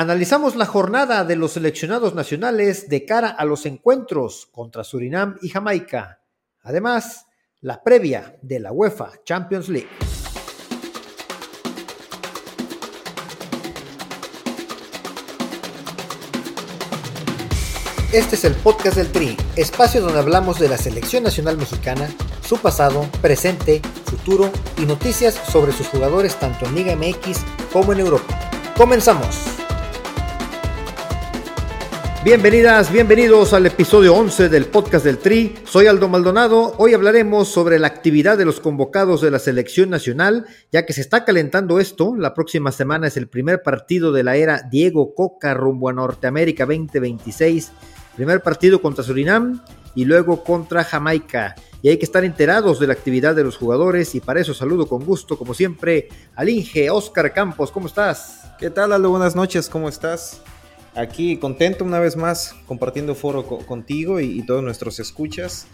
Analizamos la jornada de los seleccionados nacionales de cara a los encuentros contra Surinam y Jamaica. Además, la previa de la UEFA Champions League. Este es el podcast del Tri, espacio donde hablamos de la selección nacional mexicana, su pasado, presente, futuro y noticias sobre sus jugadores tanto en Liga MX como en Europa. Comenzamos. Bienvenidas, bienvenidos al episodio 11 del podcast del Tri. Soy Aldo Maldonado. Hoy hablaremos sobre la actividad de los convocados de la selección nacional, ya que se está calentando esto. La próxima semana es el primer partido de la era Diego Coca rumbo a Norteamérica 2026. Primer partido contra Surinam y luego contra Jamaica. Y hay que estar enterados de la actividad de los jugadores y para eso saludo con gusto, como siempre, al Inge Oscar Campos. ¿Cómo estás? ¿Qué tal, Aldo? Buenas noches, ¿cómo estás? Aquí contento una vez más compartiendo foro contigo y, todos nuestros escuchas.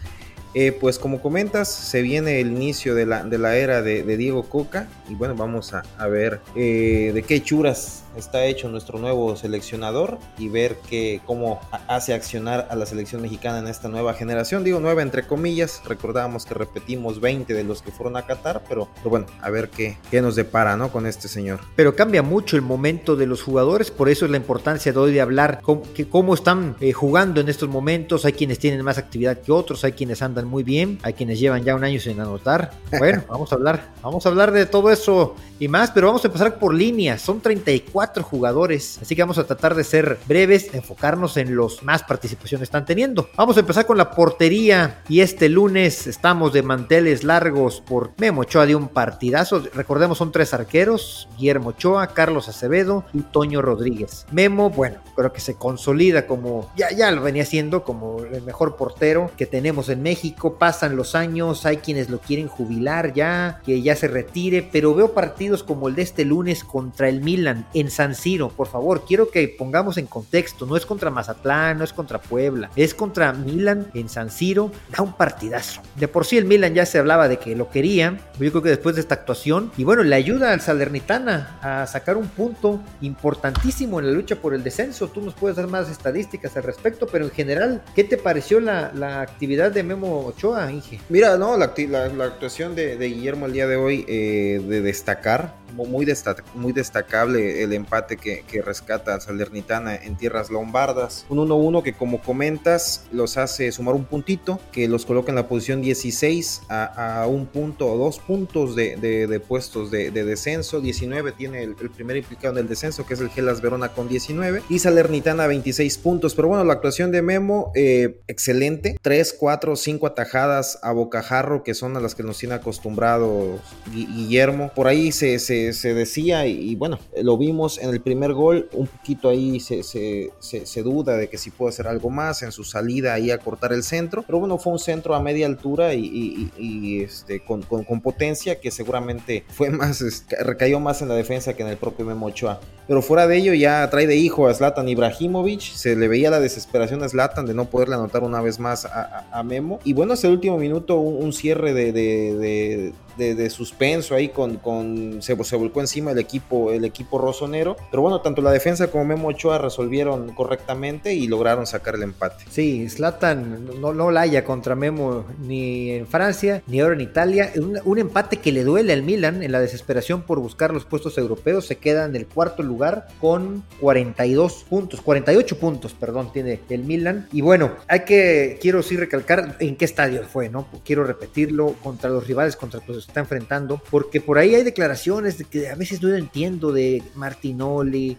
Eh, pues como comentas, se viene el inicio de la, de la era de, Diego Coca y bueno, vamos a, ver eh, de qué churas está hecho nuestro nuevo seleccionador y ver que, cómo hace accionar a la selección mexicana en esta nueva generación. Digo nueva entre comillas, recordábamos que repetimos 20 de los que fueron a Qatar, pero, bueno, a ver qué, qué nos depara ¿no? con este señor. Pero cambia mucho el momento de los jugadores, por eso es la importancia de hoy de hablar cómo, que cómo están eh, jugando en estos momentos. Hay quienes tienen más actividad que otros, hay quienes andan muy bien, hay quienes llevan ya un año sin anotar. Bueno, vamos a hablar, vamos a hablar de todo eso y más, pero vamos a empezar por líneas. Son 34 jugadores, así que vamos a tratar de ser breves, enfocarnos en los más participaciones están teniendo. Vamos a empezar con la portería y este lunes estamos de manteles largos por Memo Ochoa de un partidazo. Recordemos son tres arqueros, Guillermo Ochoa, Carlos Acevedo y Toño Rodríguez. Memo, bueno, creo que se consolida como ya ya lo venía siendo como el mejor portero que tenemos en México. Pasan los años, hay quienes lo quieren jubilar ya, que ya se retire, pero veo partidos como el de este lunes contra el Milan en San Siro, por favor, quiero que pongamos en contexto, no es contra Mazatlán, no es contra Puebla, es contra Milan en San Siro, da un partidazo. De por sí el Milan ya se hablaba de que lo quería, yo creo que después de esta actuación, y bueno, le ayuda al Salernitana a sacar un punto importantísimo en la lucha por el descenso, tú nos puedes dar más estadísticas al respecto, pero en general, ¿qué te pareció la, actividad de Memo Ochoa, Inge? Mira, no, la, actuación de, Guillermo el día de hoy, eh, de destacar, muy, muy destacable el empate que, rescata Salernitana en tierras lombardas. Un 1-1 que como comentas los hace sumar un puntito, que los coloca en la posición 16 a, un punto o dos puntos de, puestos de, descenso. 19 tiene el, primer implicado en el descenso, que es el Gelas Verona con 19. Y Salernitana 26 puntos. Pero bueno, la actuación de Memo, eh, excelente. 3, 4, 5 atajadas a bocajarro, que son a las que nos tiene acostumbrado Guillermo. Por ahí se, se, decía, y bueno, lo vimos en el primer gol, un poquito ahí se, se, duda de que si puede hacer algo más en su salida ahí a cortar el centro, pero bueno, fue un centro a media altura y, este, con, con, potencia que seguramente fue más, recayó más en la defensa que en el propio Memo Ochoa. Pero fuera de ello ya trae de hijo a Zlatan Ibrahimovic, se le veía la desesperación a Zlatan de no poderle anotar una vez más a, Memo. Y bueno, hasta el último minuto un, cierre de, de, de, suspenso ahí con, con se, volcó encima el equipo, el equipo rosonero pero bueno, tanto la defensa como Memo Ochoa resolvieron correctamente y lograron sacar el empate. Sí, Slatan no, no la haya contra Memo ni en Francia ni ahora en Italia. Un, empate que le duele al Milan en la desesperación por buscar los puestos europeos. Se queda en el cuarto lugar con 42 puntos, 48 puntos, perdón, tiene el Milan. Y bueno, hay que, quiero sí recalcar en qué estadio fue, ¿no? Quiero repetirlo contra los rivales contra los está enfrentando, porque por ahí hay declaraciones de que a veces no entiendo de Martín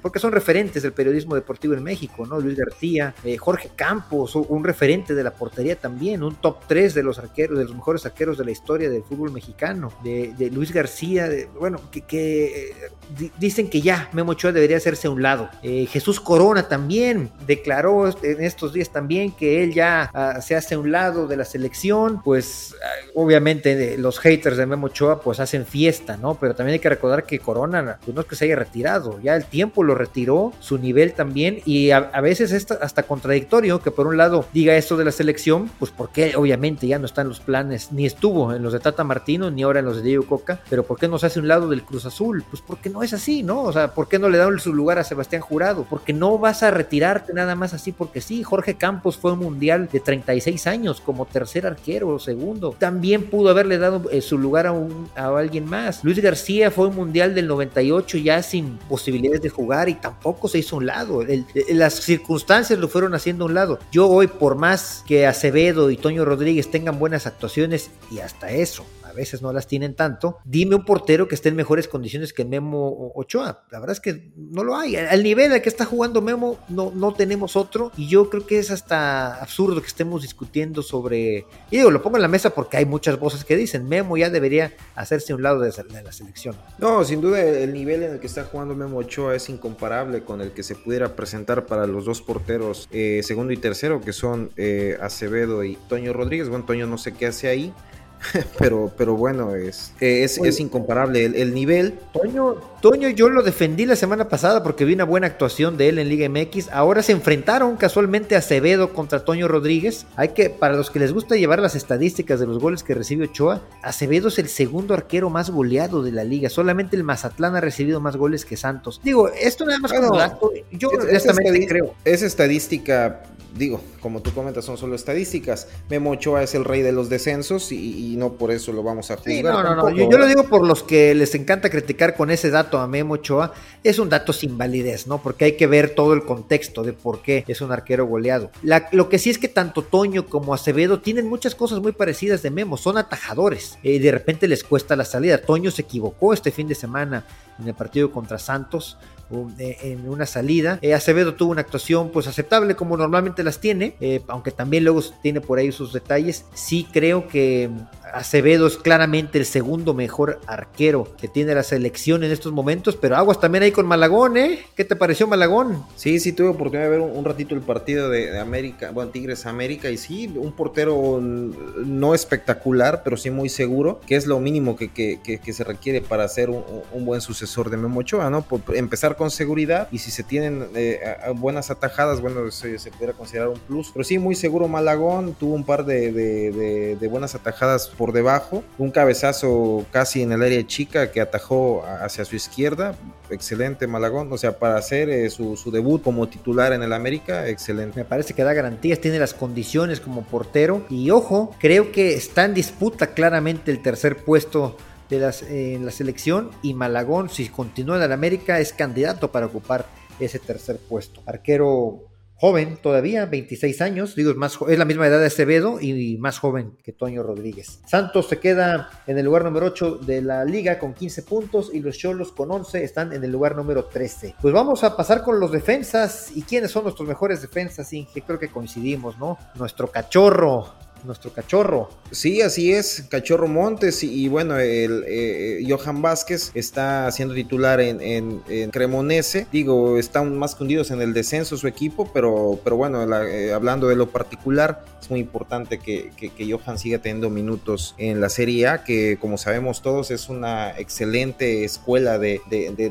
porque son referentes del periodismo deportivo en México, ¿no? Luis García, eh, Jorge Campos, un referente de la portería también, un top 3 de los arqueros, de los mejores arqueros de la historia del fútbol mexicano, de, Luis García, bueno, que, eh, dicen que ya Memo Ochoa debería hacerse a un lado. Eh, Jesús Corona también declaró en estos días también que él ya ah, se hace a un lado de la selección, pues ah, obviamente los haters de Memo Memo Ochoa, pues hacen fiesta, ¿no? Pero también hay que recordar que Corona, pues no es que se haya retirado, ya el tiempo lo retiró, su nivel también, y a, veces es hasta contradictorio que por un lado diga esto de la selección, pues porque obviamente ya no está en los planes, ni estuvo en los de Tata Martino, ni ahora en los de Diego Coca, pero ¿por qué no se hace un lado del Cruz Azul? Pues porque no es así, ¿no? O sea, ¿por qué no le dan su lugar a Sebastián Jurado? Porque no vas a retirarte nada más así, porque sí, Jorge Campos fue un mundial de 36 años como tercer arquero o segundo. También pudo haberle dado eh, su lugar a alguien más. Luis García fue un mundial del 98 ya sin posibilidades de jugar y tampoco se hizo un lado. las circunstancias lo fueron haciendo a un lado. Yo hoy, por más que Acevedo y Toño Rodríguez tengan buenas actuaciones y hasta eso, veces no las tienen tanto, dime un portero que esté en mejores condiciones que Memo Ochoa. La verdad es que no lo hay. Al nivel al que está jugando Memo, no, no tenemos otro. Y yo creo que es hasta absurdo que estemos discutiendo sobre. Y digo, lo pongo en la mesa porque hay muchas voces que dicen Memo ya debería hacerse un lado de, la selección. No, sin duda el nivel en el que está jugando Memo Ochoa es incomparable con el que se pudiera presentar para los dos porteros eh, segundo y tercero, que son eh, Acevedo y Toño Rodríguez. Bueno, Toño no sé qué hace ahí. pero, pero bueno, es, es, es incomparable el, nivel. Toño, Toño, yo lo defendí la semana pasada porque vi una buena actuación de él en Liga MX. Ahora se enfrentaron casualmente a Acevedo contra Toño Rodríguez. Hay que, para los que les gusta llevar las estadísticas de los goles que recibe Ochoa, Acevedo es el segundo arquero más goleado de la liga. Solamente el Mazatlán ha recibido más goles que Santos. Digo, esto nada más como dato. Yo honestamente creo. Esa estadística digo, como tú comentas, son solo estadísticas. Memo Ochoa es el rey de los descensos y, no por eso lo vamos a juzgar. no, no, no. Yo, lo digo por los que les encanta criticar con ese dato a Memo Ochoa. Es un dato sin validez, ¿no? Porque hay que ver todo el contexto de por qué es un arquero goleado. lo que sí es que tanto Toño como Acevedo tienen muchas cosas muy parecidas de Memo. Son atajadores. y de repente les cuesta la salida. Toño se equivocó este fin de semana en el partido contra Santos en una salida. Eh, Acevedo tuvo una actuación pues aceptable como normalmente las tiene, eh, aunque también luego tiene por ahí sus detalles. Sí creo que Acevedo es claramente el segundo mejor arquero que tiene la selección en estos momentos, pero aguas también ahí con Malagón, ¿eh? ¿Qué te pareció Malagón? Sí, sí, tuve oportunidad de ver un, ratito el partido de, América, bueno, Tigres América, y sí, un portero no espectacular, pero sí muy seguro, que es lo mínimo que, que, se requiere para ser un, buen sucesor de Memo Ochoa, ¿no? Por empezar con seguridad, y si se tienen eh, buenas atajadas, bueno, se, se pudiera considerar un plus, pero sí, muy seguro Malagón, tuvo un par de, de buenas atajadas por debajo, un cabezazo casi en el área chica que atajó hacia su izquierda, excelente Malagón, o sea, para hacer eh, su, debut como titular en el América, excelente. Me parece que da garantías, tiene las condiciones como portero y ojo, creo que está en disputa claramente el tercer puesto de las, en la selección y Malagón, si continúa en el América, es candidato para ocupar ese tercer puesto. Arquero joven todavía, 26 años, digo, es, más, es la misma edad de Acevedo y más joven que Toño Rodríguez. Santos se queda en el lugar número 8 de la liga con 15 puntos y los Cholos con 11 están en el lugar número 13. Pues vamos a pasar con los defensas y quiénes son nuestros mejores defensas, Inge, creo que coincidimos, ¿no? Nuestro cachorro, nuestro cachorro. Sí, así es, Cachorro Montes y, bueno, el eh, Johan Vázquez está siendo titular en, Cremonese. Digo, están más hundidos en el descenso su equipo, pero, pero bueno, eh, hablando de lo particular, es muy importante que, Johan siga teniendo minutos en la Serie A, que como sabemos todos es una excelente escuela de,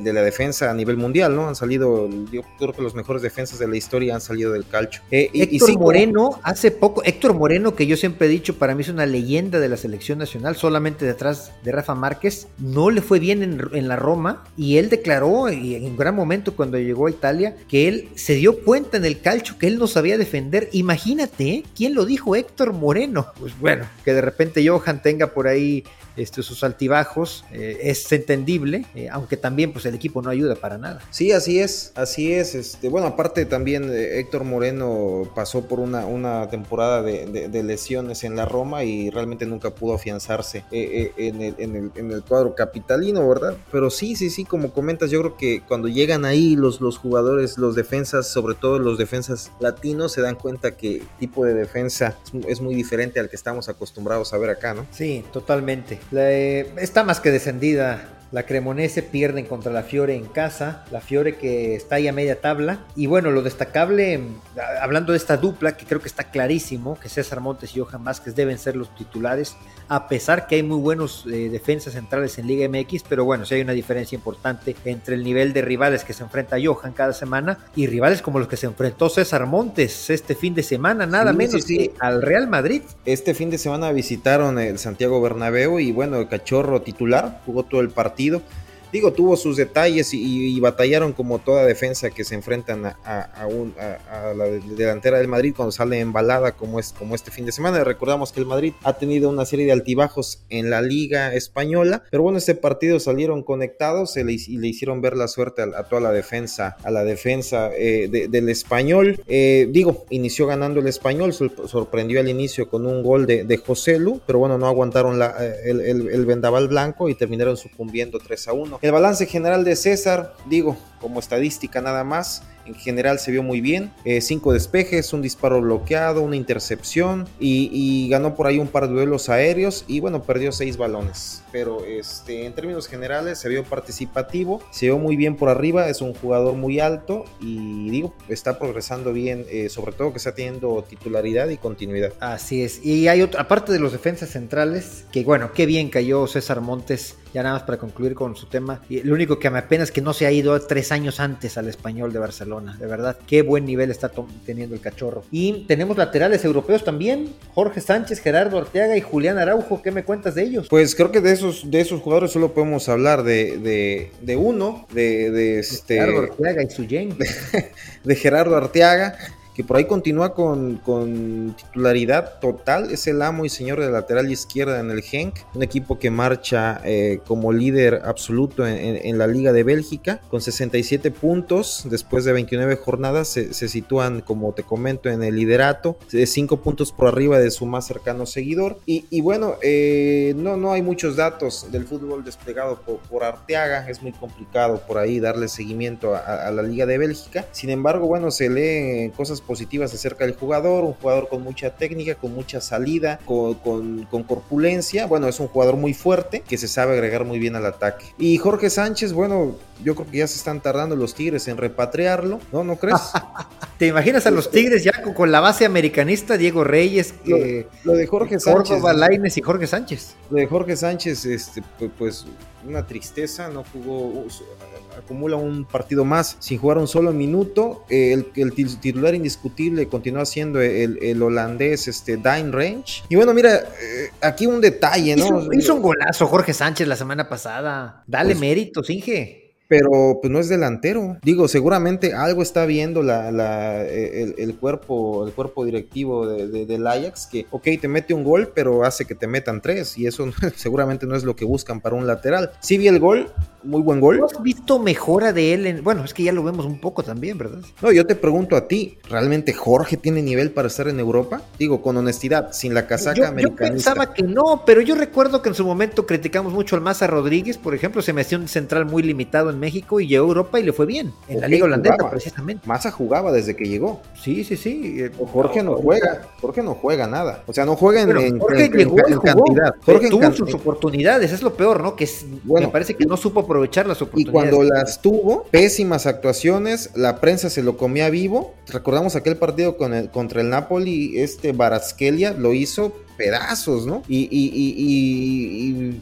la defensa a nivel mundial, ¿no? Han salido, yo creo que los mejores defensas de la historia han salido del calcho. Eh, Héctor Moreno, hace poco, Héctor Moreno, que yo siempre he dicho, para mí es una leyenda de la selección nacional, solamente detrás de Rafa Márquez, no le fue bien en, la Roma y él declaró en un gran momento cuando llegó a Italia que él se dio cuenta en el calcho que él no sabía defender. Imagínate, ¿eh? ¿quién lo dijo? Héctor Moreno. Pues bueno, que de repente Johan tenga por ahí este, sus altibajos, eh, es entendible, eh, aunque también pues el equipo no ayuda para nada. Sí, así es, así es. Este, bueno, aparte también eh, Héctor Moreno pasó por una, una temporada de, lesiones en la Roma y realmente nunca pudo afianzarse en el, en, el, cuadro capitalino, ¿verdad? Pero sí, sí, sí, como comentas, yo creo que cuando llegan ahí los, los jugadores, los defensas, sobre todo los defensas latinos, se dan cuenta que el tipo de defensa es muy diferente al que estamos acostumbrados a ver acá, ¿no? Sí, totalmente está más que descendida La Cremonese pierden contra la Fiore en casa, la Fiore que está ahí a media tabla. Y bueno, lo destacable, hablando de esta dupla, que creo que está clarísimo, que César Montes y Johan Vázquez deben ser los titulares, a pesar que hay muy buenos eh, defensas centrales en Liga MX, pero bueno, sí hay una diferencia importante entre el nivel de rivales que se enfrenta Johan cada semana y rivales como los que se enfrentó César Montes este fin de semana, nada menos que al Real Madrid. Este fin de semana visitaron el Santiago Bernabéu y bueno, el cachorro titular jugó todo el partido partido digo, tuvo sus detalles y, batallaron como toda defensa que se enfrentan a, la delantera del Madrid cuando sale embalada como, es, como este fin de semana. Recordamos que el Madrid ha tenido una serie de altibajos en la liga española, pero bueno, este partido salieron conectados y le hicieron ver la suerte a, toda la defensa, a la defensa eh, del español. Eh, digo, inició ganando el español, sorprendió al inicio con un gol de, de José Lu, pero bueno, no aguantaron la, eh, el, el, el vendaval blanco y terminaron sucumbiendo 3 a 1. El balance general de César, digo, como estadística nada más, en general se vio muy bien. Eh, cinco despejes, un disparo bloqueado, una intercepción y, ganó por ahí un par de duelos aéreos y bueno, perdió seis balones. Pero este, en términos generales se vio participativo, se vio muy bien por arriba, es un jugador muy alto y digo, está progresando bien, eh, sobre todo que está teniendo titularidad y continuidad. Así es. Y hay otra, aparte de los defensas centrales, que bueno, qué bien cayó César Montes, ya nada más para concluir con su tema. Y lo único que me apena es que no se ha ido tres años antes al español de Barcelona de verdad, qué buen nivel está teniendo el cachorro. Y tenemos laterales europeos también, Jorge Sánchez, Gerardo Arteaga y Julián Araujo. ¿Qué me cuentas de ellos? Pues creo que de esos, de esos jugadores solo podemos hablar de, de, uno, de, de este... Gerardo Arteaga y su de Gerardo Arteaga que por ahí continúa con, titularidad total, es el amo y señor de lateral izquierda en el Genk, un equipo que marcha eh, como líder absoluto en, la Liga de Bélgica, con 67 puntos, después de 29 jornadas se, sitúan, como te comento, en el liderato, de 5 puntos por arriba de su más cercano seguidor, y, bueno, eh, no, no hay muchos datos del fútbol desplegado por, Arteaga, es muy complicado por ahí darle seguimiento a, la Liga de Bélgica, sin embargo, bueno, se lee cosas positivas acerca del jugador, un jugador con mucha técnica, con mucha salida, con, con, corpulencia, bueno, es un jugador muy fuerte que se sabe agregar muy bien al ataque. Y Jorge Sánchez, bueno, yo creo que ya se están tardando los Tigres en repatriarlo, ¿no? ¿No crees? ¿Te imaginas a los Tigres ya con, la base americanista, Diego Reyes, lo, de Jorge Sánchez. y Jorge Sánchez. Lo de Jorge Sánchez, este, pues una tristeza, no jugó, acumula un partido más sin jugar un solo minuto. el, el, titular indiscutible continúa siendo el, holandés este, Dine Range. Y bueno, mira, eh, aquí un detalle, ¿no? Hizo, un golazo Jorge Sánchez la semana pasada. Dale pues, méritos, Inge pero pues no es delantero. Digo, seguramente algo está viendo la, el, cuerpo, el cuerpo directivo de, del Ajax que, ok, te mete un gol, pero hace que te metan tres y eso seguramente no es lo que buscan para un lateral. Sí vi el gol, muy buen gol. ¿Has visto mejora de él? bueno, es que ya lo vemos un poco también, ¿verdad? No, yo te pregunto a ti, ¿realmente Jorge tiene nivel para estar en Europa? Digo, con honestidad, sin la casaca americanista. Yo pensaba que no, pero yo recuerdo que en su momento criticamos mucho al Maza Rodríguez, por ejemplo, se me hacía un central muy limitado en México y llegó a Europa y le fue bien, en la Liga Holandesa precisamente. Massa jugaba desde que llegó. Sí, sí, sí. Jorge no, juega, Jorge no juega nada. O sea, no juega en, Jorge llegó en, cantidad. Jorge tuvo sus oportunidades, es lo peor, ¿no? Que me parece que no supo aprovechar las oportunidades. Y cuando las tuvo, pésimas actuaciones, la prensa se lo comía vivo. Recordamos aquel partido con el, contra el Napoli, este Baraskelia lo hizo pedazos, ¿no? Y,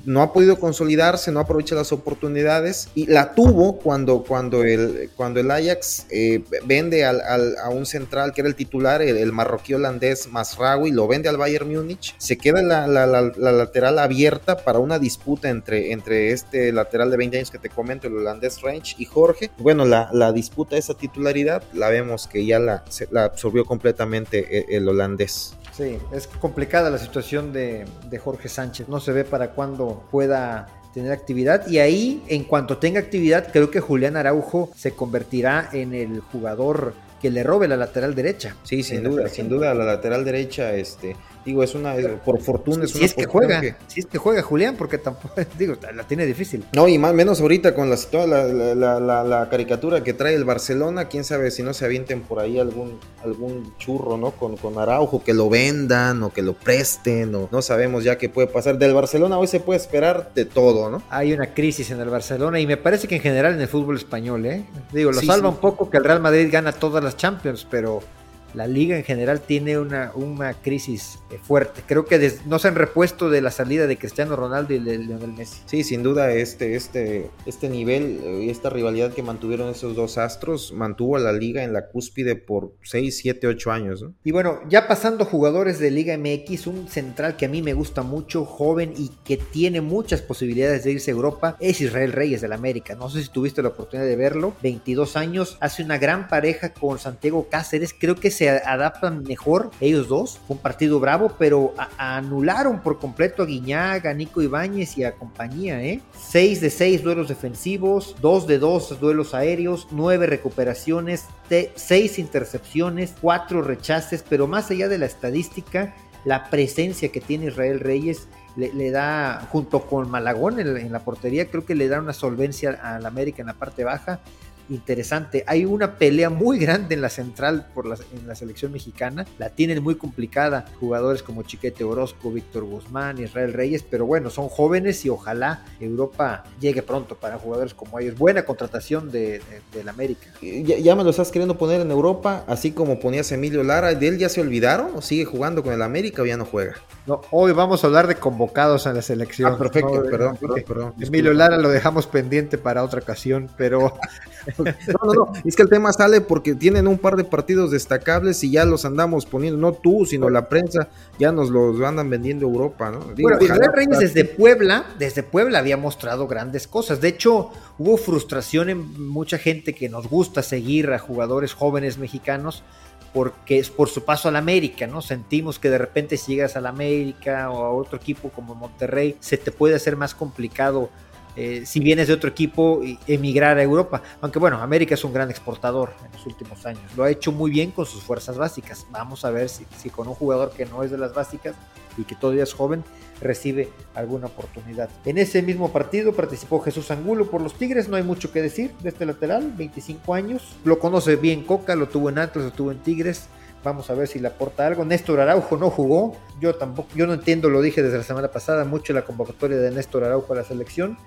no ha podido consolidarse, no aprovecha las oportunidades y la tuvo cuando, cuando, el, cuando el Ajax eh, vende al, a un central que era el titular, el, marroquí holandés Masraoui, lo vende al Bayern Múnich, se queda la, lateral abierta para una disputa entre, entre este lateral de 20 años que te comento, el holandés Range y Jorge. Bueno, la, disputa de esa titularidad la vemos que ya la, absorbió completamente el, el holandés. Sí, es complicada la situación de, Jorge Sánchez. No se ve para cuándo pueda tener actividad y ahí en cuanto tenga actividad creo que Julián Araujo se convertirá en el jugador que le robe la lateral derecha. Sí, sin duda, sin duda la lateral derecha, este, Digo, es una, por fortuna es si una es que juega, si es que juega Julián, porque tampoco, digo, la tiene difícil. No, y más menos ahorita con la, toda la, la, caricatura que trae el Barcelona, quién sabe si no se avienten por ahí algún, algún churro, ¿no? Con, con Araujo, que lo vendan o que lo presten, o no sabemos ya qué puede pasar. Del Barcelona hoy se puede esperar de todo, ¿no? Hay una crisis en el Barcelona y me parece que en general en el fútbol español, ¿eh? Digo, lo salva un poco que el Real Madrid gana todas las Champions, pero la liga en general tiene una, una crisis eh, fuerte. Creo que no se han repuesto de la salida de Cristiano Ronaldo y de Lionel Messi. Sí, sin duda este, este, este nivel y esta rivalidad que mantuvieron esos dos astros mantuvo a la liga en la cúspide por 6, 7, 8 años. Y bueno, ya pasando jugadores de Liga MX, un central que a mí me gusta mucho, joven y que tiene muchas posibilidades de irse a Europa, es Israel Reyes del América. No sé si tuviste la oportunidad de verlo, 22 años, hace una gran pareja con Santiago Cáceres, creo que se adaptan mejor ellos dos. Fue un partido bravo, pero anularon por completo a Guiñaga, Nico Ibáñez y a compañía. ¿eh? 6 de 6 duelos defensivos, 2 de 2 duelos aéreos, 9 recuperaciones, 6 intercepciones, 4 rechaces, pero más allá de la estadística, la presencia que tiene Israel Reyes le, da, junto con Malagón en, en, la portería, creo que le da una solvencia al América en la parte baja interesante. Hay una pelea muy grande en la central por la, en la selección mexicana. La tienen muy complicada jugadores como Chiquete Orozco, Víctor Guzmán, Israel Reyes, pero bueno, son jóvenes y ojalá Europa llegue pronto para jugadores como ellos. Buena contratación de, del América. Ya, ya, me lo estás queriendo poner en Europa, así como ponías Emilio Lara. ¿De él ya se olvidaron o sigue jugando con el América o ya no juega? No, hoy vamos a hablar de convocados a la selección. Ah, perfecto, perdón, perdón, perdón. Emilio Lara lo dejamos pendiente para otra ocasión, pero no, no, no, es que el tema sale porque tienen un par de partidos destacables y ya los andamos poniendo, no tú, sino la prensa, ya nos los andan vendiendo Europa, ¿no? bueno, Israel Reyes desde Puebla, desde Puebla había mostrado grandes cosas. De hecho, hubo frustración en mucha gente que nos gusta seguir a jugadores jóvenes mexicanos porque es por su paso al América, ¿no? Sentimos que de repente si llegas al América o a otro equipo como Monterrey, se te puede hacer más complicado eh, si vienes de otro equipo, emigrar a Europa. Aunque bueno, América es un gran exportador en los últimos años. Lo ha hecho muy bien con sus fuerzas básicas. Vamos a ver si, con un jugador que no es de las básicas y que todavía es joven recibe alguna oportunidad. En ese mismo partido participó Jesús Angulo por los Tigres, no hay mucho que decir de este lateral, 25 años. Lo conoce bien Coca, lo tuvo en Atlas, lo tuvo en Tigres. Vamos a ver si le aporta algo. Néstor Araujo no jugó. Yo tampoco, yo no entiendo, lo dije desde la semana pasada, mucho la convocatoria de Néstor Araujo a la selección.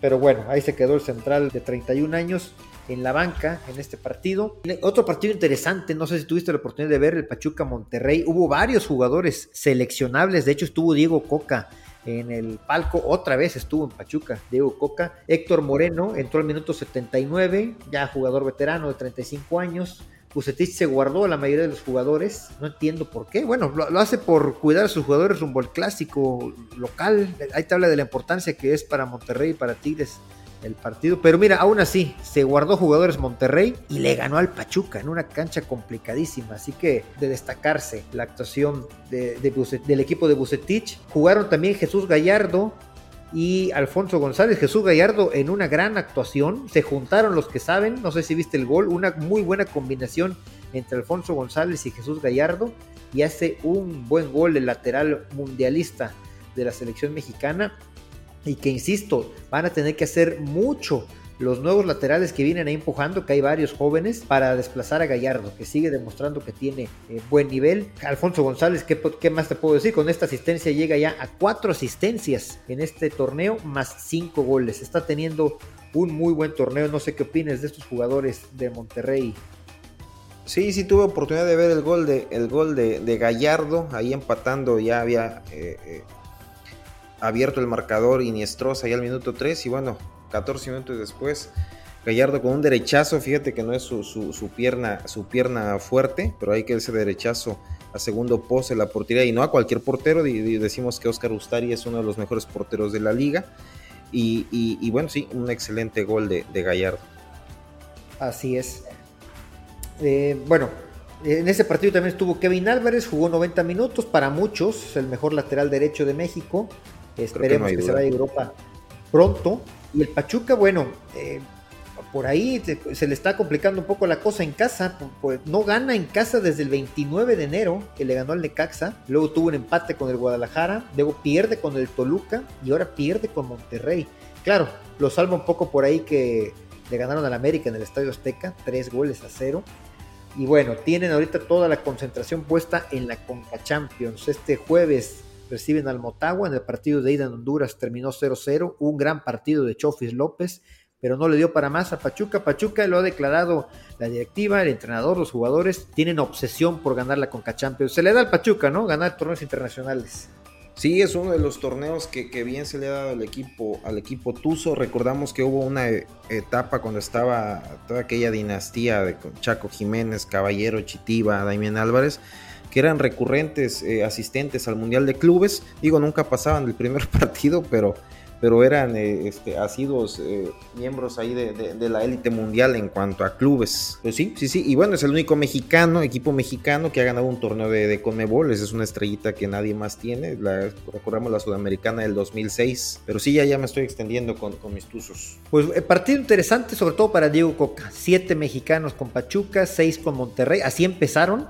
Pero bueno, ahí se quedó el central de 31 años en la banca en este partido. Otro partido interesante, no sé si tuviste la oportunidad de ver el Pachuca Monterrey. Hubo varios jugadores seleccionables, de hecho estuvo Diego Coca en el palco, otra vez estuvo en Pachuca, Diego Coca. Héctor Moreno entró al minuto 79, ya jugador veterano de 35 años. Bucetich se guardó a la mayoría de los jugadores. No entiendo por qué. Bueno, lo, hace por cuidar a sus jugadores rumbo al clásico local. Ahí te habla de la importancia que es para Monterrey y para Tigres el partido. Pero mira, aún así, se guardó jugadores Monterrey y le ganó al Pachuca en una cancha complicadísima. Así que de destacarse la actuación del equipo de Bucetich. Jugaron también Jesús Gallardo, y Alfonso González, Jesús Gallardo en una gran actuación. Se juntaron los que saben, no sé si viste el gol, una muy buena combinación entre Alfonso González y Jesús Gallardo. Y hace un buen gol el lateral mundialista de la selección mexicana. Y que insisto, van a tener que hacer mucho los nuevos laterales que vienen ahí empujando, que hay varios jóvenes, para desplazar a Gallardo, que sigue demostrando que tiene eh, buen nivel. Alfonso González, ¿qué, ¿qué, más te puedo decir? Con esta asistencia llega ya a cuatro asistencias en este torneo, más cinco goles. Está teniendo un muy buen torneo. No sé qué opinas de estos jugadores de Monterrey. Sí, sí tuve oportunidad de ver el gol de, el gol de, Gallardo, ahí empatando, ya había eh, eh, abierto el marcador Iniestrosa ahí al minuto 3 y bueno, 14 minutos después, Gallardo con un derechazo, fíjate que no es su, pierna, su pierna fuerte, pero hay que ese derechazo a segundo pose la portería y no a cualquier portero, y, decimos que Oscar Ustari es uno de los mejores porteros de la liga, y, bueno, sí, un excelente gol de, Gallardo. Así es. Eh, bueno, en ese partido también estuvo Kevin Álvarez, jugó 90 minutos, para muchos, el mejor lateral derecho de México. Esperemos que, se vaya a Europa pronto. Y el Pachuca, bueno, eh, por ahí se le está complicando un poco la cosa en casa, pues no gana en casa desde el 29 de enero, que le ganó al Necaxa, luego tuvo un empate con el Guadalajara, luego pierde con el Toluca y ahora pierde con Monterrey. Claro, lo salva un poco por ahí que le ganaron al América en el Estadio Azteca, tres goles a cero. Y bueno, tienen ahorita toda la concentración puesta en la Conca Champions. Este jueves reciben al Motagua en el partido de ida en Honduras, terminó 0-0, un gran partido de Chofis López, pero no le dio para más a Pachuca. Pachuca lo ha declarado la directiva, el entrenador, los jugadores tienen obsesión por ganar la Conca Champions. Se le da al Pachuca, ¿no? Ganar torneos internacionales. Sí, es uno de los torneos que, bien se le ha dado al equipo, al equipo Tuzo. Recordamos que hubo una etapa cuando estaba toda aquella dinastía de Chaco Jiménez, Caballero, Chitiba, Damián Álvarez, que eran recurrentes eh, asistentes al Mundial de Clubes. Digo, nunca pasaban el primer partido, pero pero eran eh, este, asiduos eh, miembros ahí de, la élite mundial en cuanto a clubes. Pues sí, sí, sí. Y bueno, es el único mexicano, equipo mexicano que ha ganado un torneo de, de Conmebol. Es una estrellita que nadie más tiene. La, recordamos la sudamericana del 2006. Pero sí, ya, ya me estoy extendiendo con, mis tuzos. Pues partido interesante, sobre todo para Diego Coca. Siete mexicanos con Pachuca, seis con Monterrey. Así empezaron.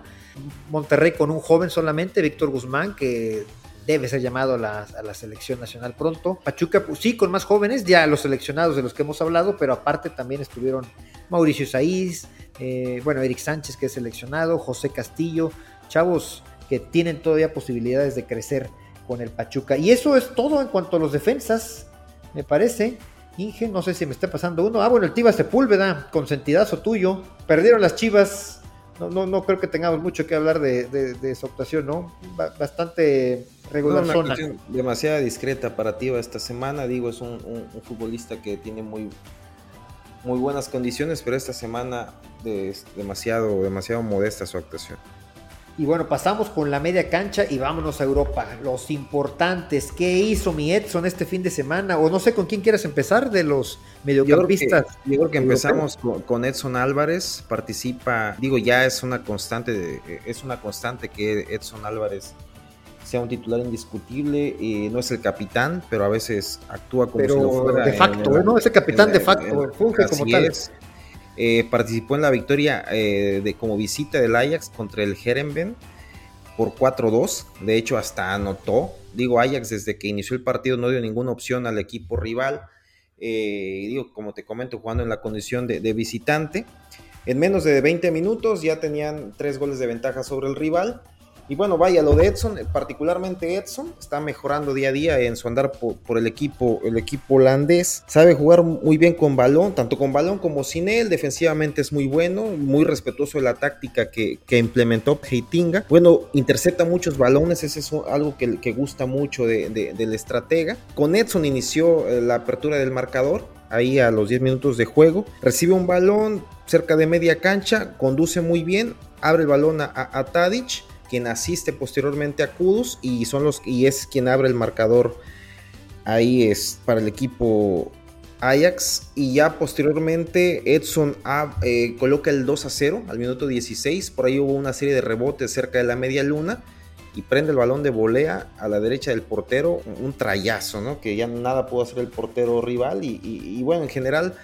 Monterrey con un joven solamente, Víctor Guzmán, que debe ser llamado a la, selección nacional pronto. Pachuca, pues sí, con más jóvenes, ya los seleccionados de los que hemos hablado, pero aparte también estuvieron Mauricio Saiz, eh, bueno, Eric Sánchez que es seleccionado, José Castillo, chavos que tienen todavía posibilidades de crecer con el Pachuca. Y eso es todo en cuanto a los defensas, me parece. Inge, no sé si me está pasando uno. Ah, bueno, el Tiva Sepúlveda, consentidazo tuyo. Perdieron las chivas. No, no, no creo que tengamos mucho que hablar de, de su actuación, ¿no? Bastante regular Demasiada discreta para Tiva esta semana. Digo, es un, futbolista que tiene muy, muy buenas condiciones, pero esta semana es demasiado, demasiado modesta su actuación. Y bueno, pasamos con la media cancha y vámonos a Europa. Los importantes. ¿Qué hizo mi Edson este fin de semana? O no sé con quién quieras empezar de los mediocampistas. Yo creo que, empezamos con, Edson Álvarez. Participa, digo, ya es una constante, es una constante que Edson Álvarez sea un titular indiscutible, eh, no es el capitán, pero a veces actúa como si lo fuera. De facto, ¿no? Es el capitán de facto, funge como tal. Eh, participó en la victoria eh, de, como visita del Ajax contra el Herenben por 4-2. De hecho, hasta anotó. Digo, Ajax desde que inició el partido no dio ninguna opción al equipo rival. digo, como te comento, jugando en la condición de, de visitante. En menos de 20 minutos ya tenían tres goles de ventaja sobre el rival. Y bueno, vaya, lo de Edson, particularmente Edson, está mejorando día a día en su andar por, el equipo, el equipo holandés. Sabe jugar muy bien con balón, tanto con balón como sin él. Defensivamente es muy bueno, muy respetuoso de la táctica que, implementó Heitinga. Bueno, intercepta muchos balones, ese es algo que, que gusta mucho del estratega. Con Edson inició eh, la apertura del marcador, ahí a los 10 minutos de juego. Recibe un balón cerca de media cancha, conduce muy bien, abre el balón a, a Tadic quien asiste posteriormente a Kudus y son los y es quien abre el marcador ahí es para el equipo Ajax. Y ya posteriormente Edson eh, coloca el 2 a 0 al minuto 16 por ahí hubo una serie de rebotes cerca de la media luna y prende el balón de volea a la derecha del portero. Un trayazo ¿no? que ya nada pudo hacer el portero rival y, bueno en general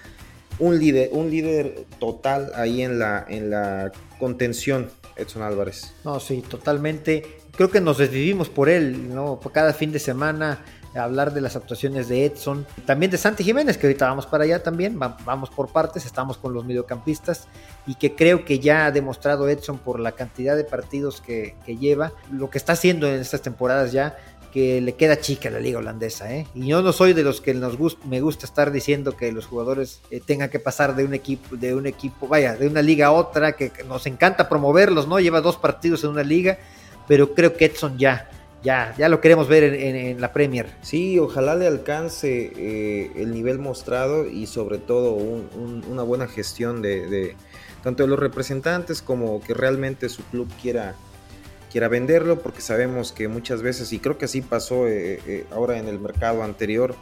un líder un líder total ahí en la en la contención Edson Álvarez. No, sí, totalmente. Creo que nos desvivimos por él, ¿no? Cada fin de semana hablar de las actuaciones de Edson, también de Santi Jiménez, que ahorita vamos para allá también, vamos por partes, estamos con los mediocampistas y que creo que ya ha demostrado Edson por la cantidad de partidos que, lleva, lo que está haciendo en estas temporadas ya, que le queda chica la liga holandesa, ¿eh? Y yo no soy de los que nos gusta, me gusta estar diciendo que los jugadores eh, tengan que pasar de un equipo, de un equipo, vaya, de una liga a otra, que nos encanta promoverlos, ¿no? Lleva dos partidos en una liga, pero creo que Edson ya, ya, ya lo queremos ver en, la Premier. Sí, ojalá le alcance eh, el nivel mostrado y sobre todo una buena gestión de, de tanto de los representantes como que realmente su club quiera quiera venderlo, porque sabemos que muchas veces, y creo que así pasó eh, eh, ahora en el mercado anterior,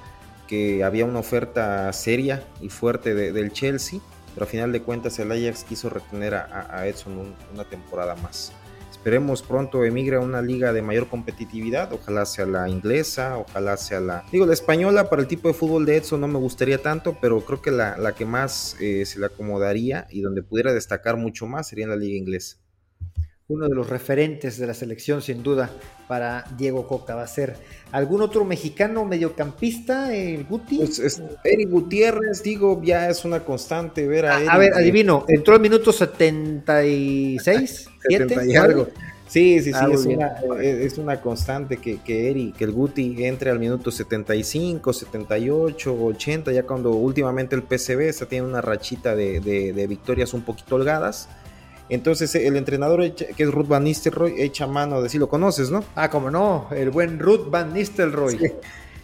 que había una oferta seria y fuerte del Chelsea, pero a final de cuentas el Ajax quiso retener a, Edson una temporada más. Esperemos pronto emigre a una liga de mayor competitividad, ojalá sea la inglesa, ojalá sea la... Digo, la española para el tipo de fútbol de Edson no me gustaría tanto, pero creo que la, la que más eh, se le acomodaría y donde pudiera destacar mucho más sería en la liga inglesa uno de los referentes de la selección, sin duda, para Diego Coca. Va a ser algún otro mexicano mediocampista, el Guti. Pues Eric Gutiérrez, digo, ya es una constante ver a, A ver, adivino, entró al minuto 76, 70 y algo. Sí, sí, sí, ah, es, una, es, una, constante que, que Eric, que el Guti entre al minuto 75, 78, 80, ya cuando últimamente el PCB está tiene una rachita de, de victorias un poquito holgadas entonces el entrenador, que es Ruth Van Nistelrooy, echa mano de si lo conoces, ¿no? Ah, como no, el buen Ruth Van Nistelrooy.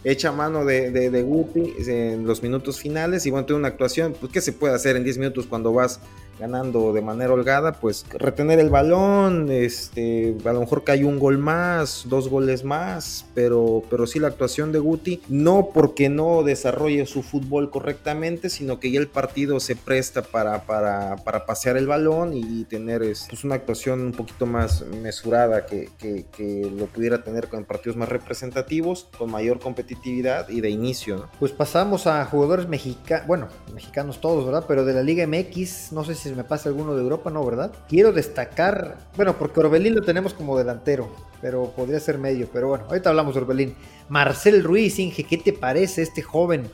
Echa mano de, de, de Guti en los minutos finales y bueno, tiene una actuación, pues ¿qué se puede hacer en 10 minutos cuando vas ganando de manera holgada, pues retener el balón, este, a lo mejor hay un gol más, dos goles más, pero, pero sí la actuación de Guti, no porque no desarrolle su fútbol correctamente, sino que ya el partido se presta para, para, para pasear el balón y tener pues, una actuación un poquito más mesurada que, que, lo pudiera tener con partidos más representativos, con mayor competitividad y de inicio. Pues pasamos a jugadores mexicanos, bueno, mexicanos todos, ¿verdad? Pero de la Liga MX, no sé si me pasa alguno de Europa, ¿no? ¿Verdad? Quiero destacar, bueno, porque Orbelín lo tenemos como delantero, pero podría ser medio, pero bueno, ahorita hablamos de Orbelín. Marcel Ruiz, Inge, ¿qué te parece este joven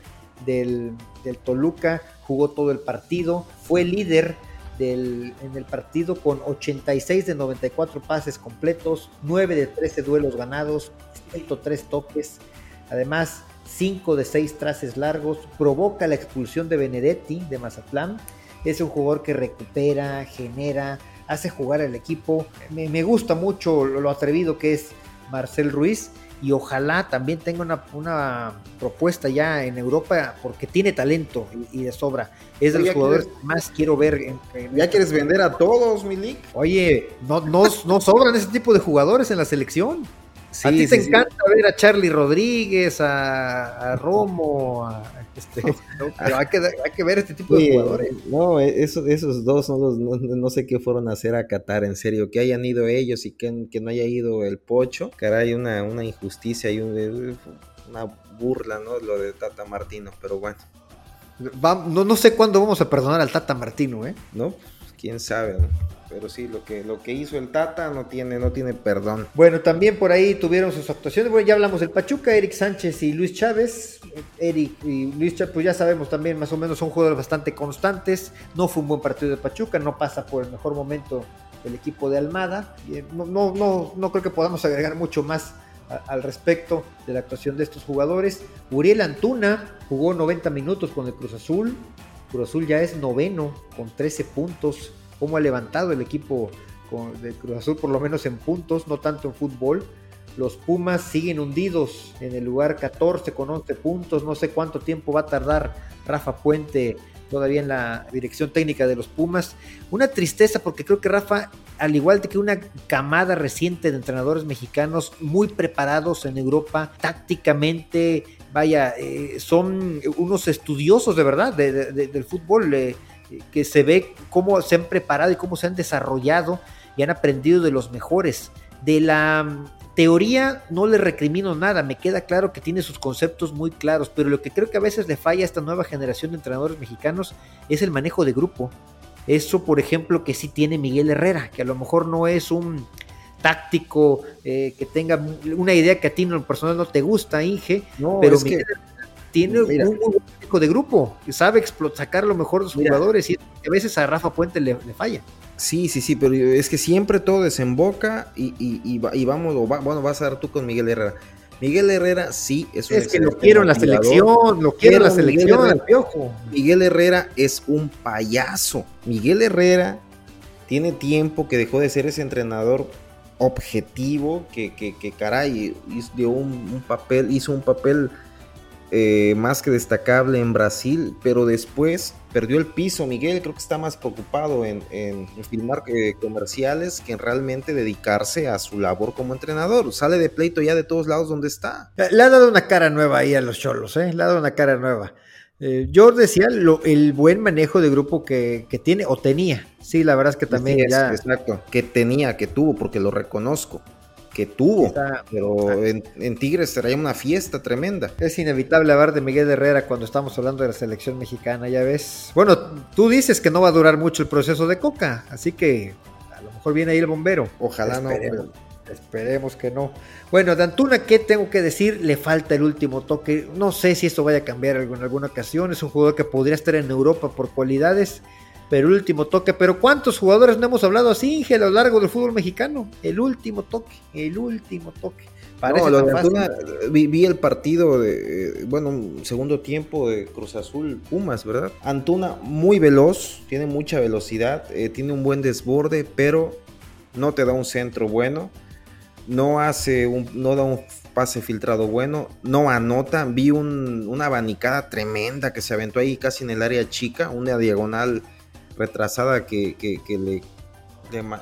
del, Toluca? Jugó todo el partido, fue líder del, en el partido con 86 de 94 pases completos, 9 de 13 duelos ganados, 103 toques, además 5 de 6 traces largos, provoca la expulsión de Benedetti de Mazatlán es un jugador que recupera, genera, hace jugar al equipo. Me, gusta mucho lo, atrevido que es Marcel Ruiz y ojalá también tenga una, propuesta ya en Europa porque tiene talento y, de sobra. Es de los jugadores que más quiero ver. ¿Ya quieres vender a todos, Milik? Oye, no, no, no sobran ese tipo de jugadores en la selección a ti te encanta ver a Charlie Rodríguez, a, Romo, este, pero hay que, ver este tipo de jugadores. No, e, esos, esos dos no, sé qué fueron a hacer a Qatar, en serio, que hayan ido ellos y que, no haya ido el Pocho, caray, una, una injusticia y una burla, ¿no? Lo de Tata Martino, pero bueno. no, no sé cuándo vamos a perdonar al Tata Martino, ¿eh? No, pues, quién sabe, ¿no? Pero sí, lo que, lo que hizo el Tata no tiene, no tiene perdón. Bueno, también por ahí tuvieron sus actuaciones. Bueno, ya hablamos del Pachuca, Eric Sánchez y Luis Chávez. Eric y Luis Chávez, pues ya sabemos también, más o menos son jugadores bastante constantes. No fue un buen partido de Pachuca, no pasa por el mejor momento el equipo de Almada. Eh, no, no, no, no creo que podamos agregar mucho más al respecto de la actuación de estos jugadores. Uriel Antuna jugó 90 minutos con el Cruz Azul. Cruz Azul ya es noveno con 13 puntos cómo ha levantado el equipo de Cruz Azul, por lo menos en puntos, no tanto en fútbol. Los Pumas siguen hundidos en el lugar 14 con 11 puntos. No sé cuánto tiempo va a tardar Rafa Puente todavía en la dirección técnica de los Pumas. Una tristeza porque creo que Rafa, al igual que una camada reciente de entrenadores mexicanos muy preparados en Europa, tácticamente, vaya, eh, son unos estudiosos de verdad del fútbol. Eh, que se ve cómo se han preparado y cómo se han desarrollado y han aprendido de los mejores. De la mm, teoría no le recrimino nada, me queda claro que tiene sus conceptos muy claros, pero lo que creo que a veces le falla a esta nueva generación de entrenadores mexicanos es el manejo de grupo. Eso, por ejemplo, que sí tiene Miguel Herrera, que a lo mejor no es un táctico eh, que tenga una idea que a ti en lo personal no te gusta, Inge, pero Miguel tiene un de grupo, que sabe sacar lo mejor de sus jugadores y a veces a Rafa Puente le, falla. Sí, sí, sí, pero es que siempre todo desemboca y, y, y, vamos, bueno, vas a dar tú con Miguel Herrera. Miguel Herrera sí es un Es que lo quiero en la selección, lo quiero en la selección, Miguel Herrera es un payaso. Miguel Herrera tiene tiempo que dejó de ser ese entrenador objetivo que, que, que caray, dio un, papel, hizo un papel eh, más que destacable en Brasil, pero después perdió el piso. Miguel creo que está más preocupado en, en, filmar eh, comerciales que en realmente dedicarse a su labor como entrenador. Sale de pleito ya de todos lados donde está. Le ha dado una cara nueva ahí a los cholos, ¿eh? Le ha dado una cara nueva. Eh, yo decía lo, el buen manejo de grupo que, tiene o tenía. Sí, la verdad es que también ya... Exacto, que tenía, que tuvo, porque lo reconozco. Que tuvo, pero en, Tigres sería una fiesta tremenda. Es inevitable hablar de Miguel Herrera cuando estamos hablando de la selección mexicana, ya ves. Bueno, tú dices que no va a durar mucho el proceso de Coca, así que a lo mejor viene ahí el bombero. Ojalá no. Esperemos que no. Bueno, de Antuna, ¿qué tengo que decir? Le falta el último toque. No sé si esto vaya a cambiar en alguna ocasión. Es un jugador que podría estar en Europa por cualidades, pero el último toque. Pero ¿cuántos jugadores no hemos hablado así, Ingel, a lo largo del fútbol mexicano? El último toque, el último toque. Parece no, Antuna, vi, el partido de, bueno, segundo tiempo de Cruz Azul Pumas, ¿verdad? Antuna muy veloz, tiene mucha velocidad, eh, tiene un buen desborde, pero no te da un centro bueno no hace un, no da un pase filtrado bueno, no anota, vi una abanicada tremenda que se aventó ahí casi en el área chica, una diagonal retrasada que, le,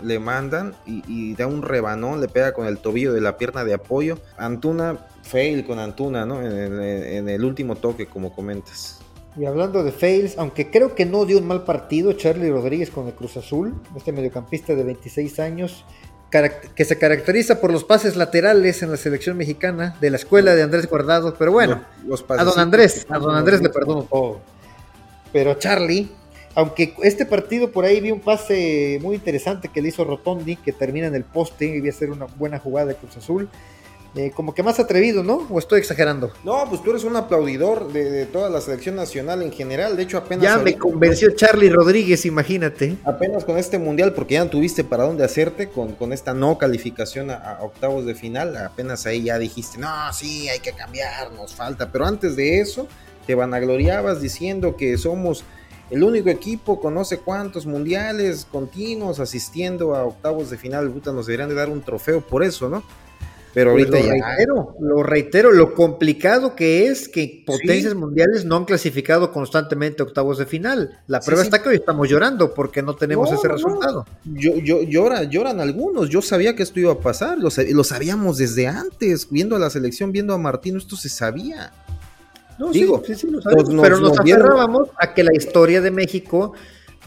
le, mandan y, da un rebanón, le pega con el tobillo de la pierna de apoyo. Antuna, fail con Antuna, ¿no? En, en el último toque, como comentas. Y hablando de fails, aunque creo que no dio un mal partido, Charlie Rodríguez con el Cruz Azul, este mediocampista de 26 años, que se caracteriza por los pases laterales en la selección mexicana de la escuela de Andrés Guardado, pero bueno, a don Andrés, a don Andrés le perdono todo. Pero Charlie, aunque este partido por ahí vi un pase muy interesante que le hizo Rotondi, que termina en el poste y iba a ser una buena jugada de Cruz Azul. Eh, como que más atrevido, ¿no? ¿O estoy exagerando? No, pues tú eres un aplaudidor de, toda la selección nacional en general. De hecho, apenas. Ya me convenció Charlie Rodríguez, imagínate. Apenas con este mundial, porque ya no tuviste para dónde hacerte con, con esta no calificación a, octavos de final. Apenas ahí ya dijiste, no, sí, hay que cambiar, nos falta. Pero antes de eso, te vanagloriabas diciendo que somos el único equipo con no sé cuántos mundiales continuos asistiendo a octavos de final. Puta, nos deberían de dar un trofeo por eso, ¿no? Pero pues ahorita lo reitero, lo reitero, lo complicado que es que potencias mundiales no han clasificado constantemente octavos de final. La prueba está que hoy estamos llorando porque no tenemos ese resultado. Yo, yo, lloran, lloran algunos. Yo sabía que esto iba a pasar, lo, lo, sabíamos desde antes, viendo a la selección, viendo a Martín, esto se sabía. No, Digo, sí, sí, lo sabíamos, pero nos, aferrábamos a que la historia de México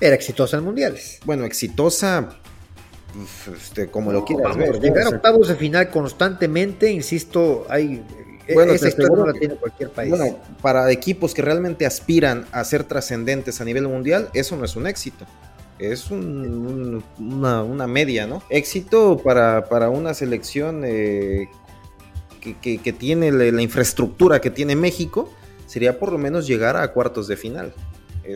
era exitosa en mundiales. Bueno, exitosa este, como lo quieras ver. Llegar a octavos de final constantemente, insisto, hay bueno, esa historia no la tiene cualquier país. Bueno, para equipos que realmente aspiran a ser trascendentes a nivel mundial, eso no es un éxito. Es una, media, ¿no? Éxito para, para una selección eh, que, tiene la infraestructura que tiene México, sería por lo menos llegar a cuartos de final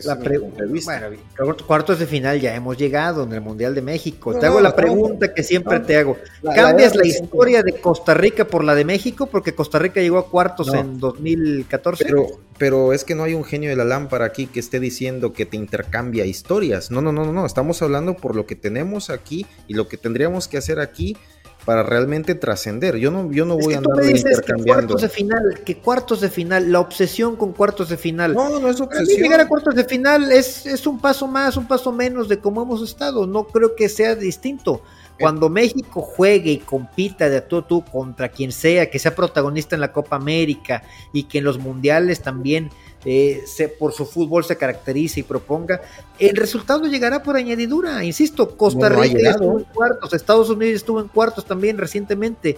la bueno, cuartos de final ya hemos llegado en el Mundial de México. te hago la pregunta que siempre te hago. ¿Cambias la, historia de Costa Rica por la de México? Porque Costa Rica llegó a cuartos en 2014. Pero, pero es que no hay un genio de la lámpara aquí que esté diciendo que te intercambia historias. No, no, no, no. Estamos hablando por lo que tenemos aquí y lo que tendríamos que hacer aquí para realmente trascender. Yo no, yo no voy a andar intercambiando. Que cuartos de final, que cuartos de final, la obsesión con cuartos de final. No, no es obsesión. llegar a cuartos de final es, es un paso más, un paso menos de cómo hemos estado. No creo que sea distinto. Cuando México juegue y compita de tú a tú contra quien sea, que sea protagonista en la Copa América y que en los mundiales también eh, se, por su fútbol se caracterice y proponga, el resultado llegará por añadidura. Insisto, Costa Rica estuvo en cuartos, Estados Unidos estuvo en cuartos también recientemente.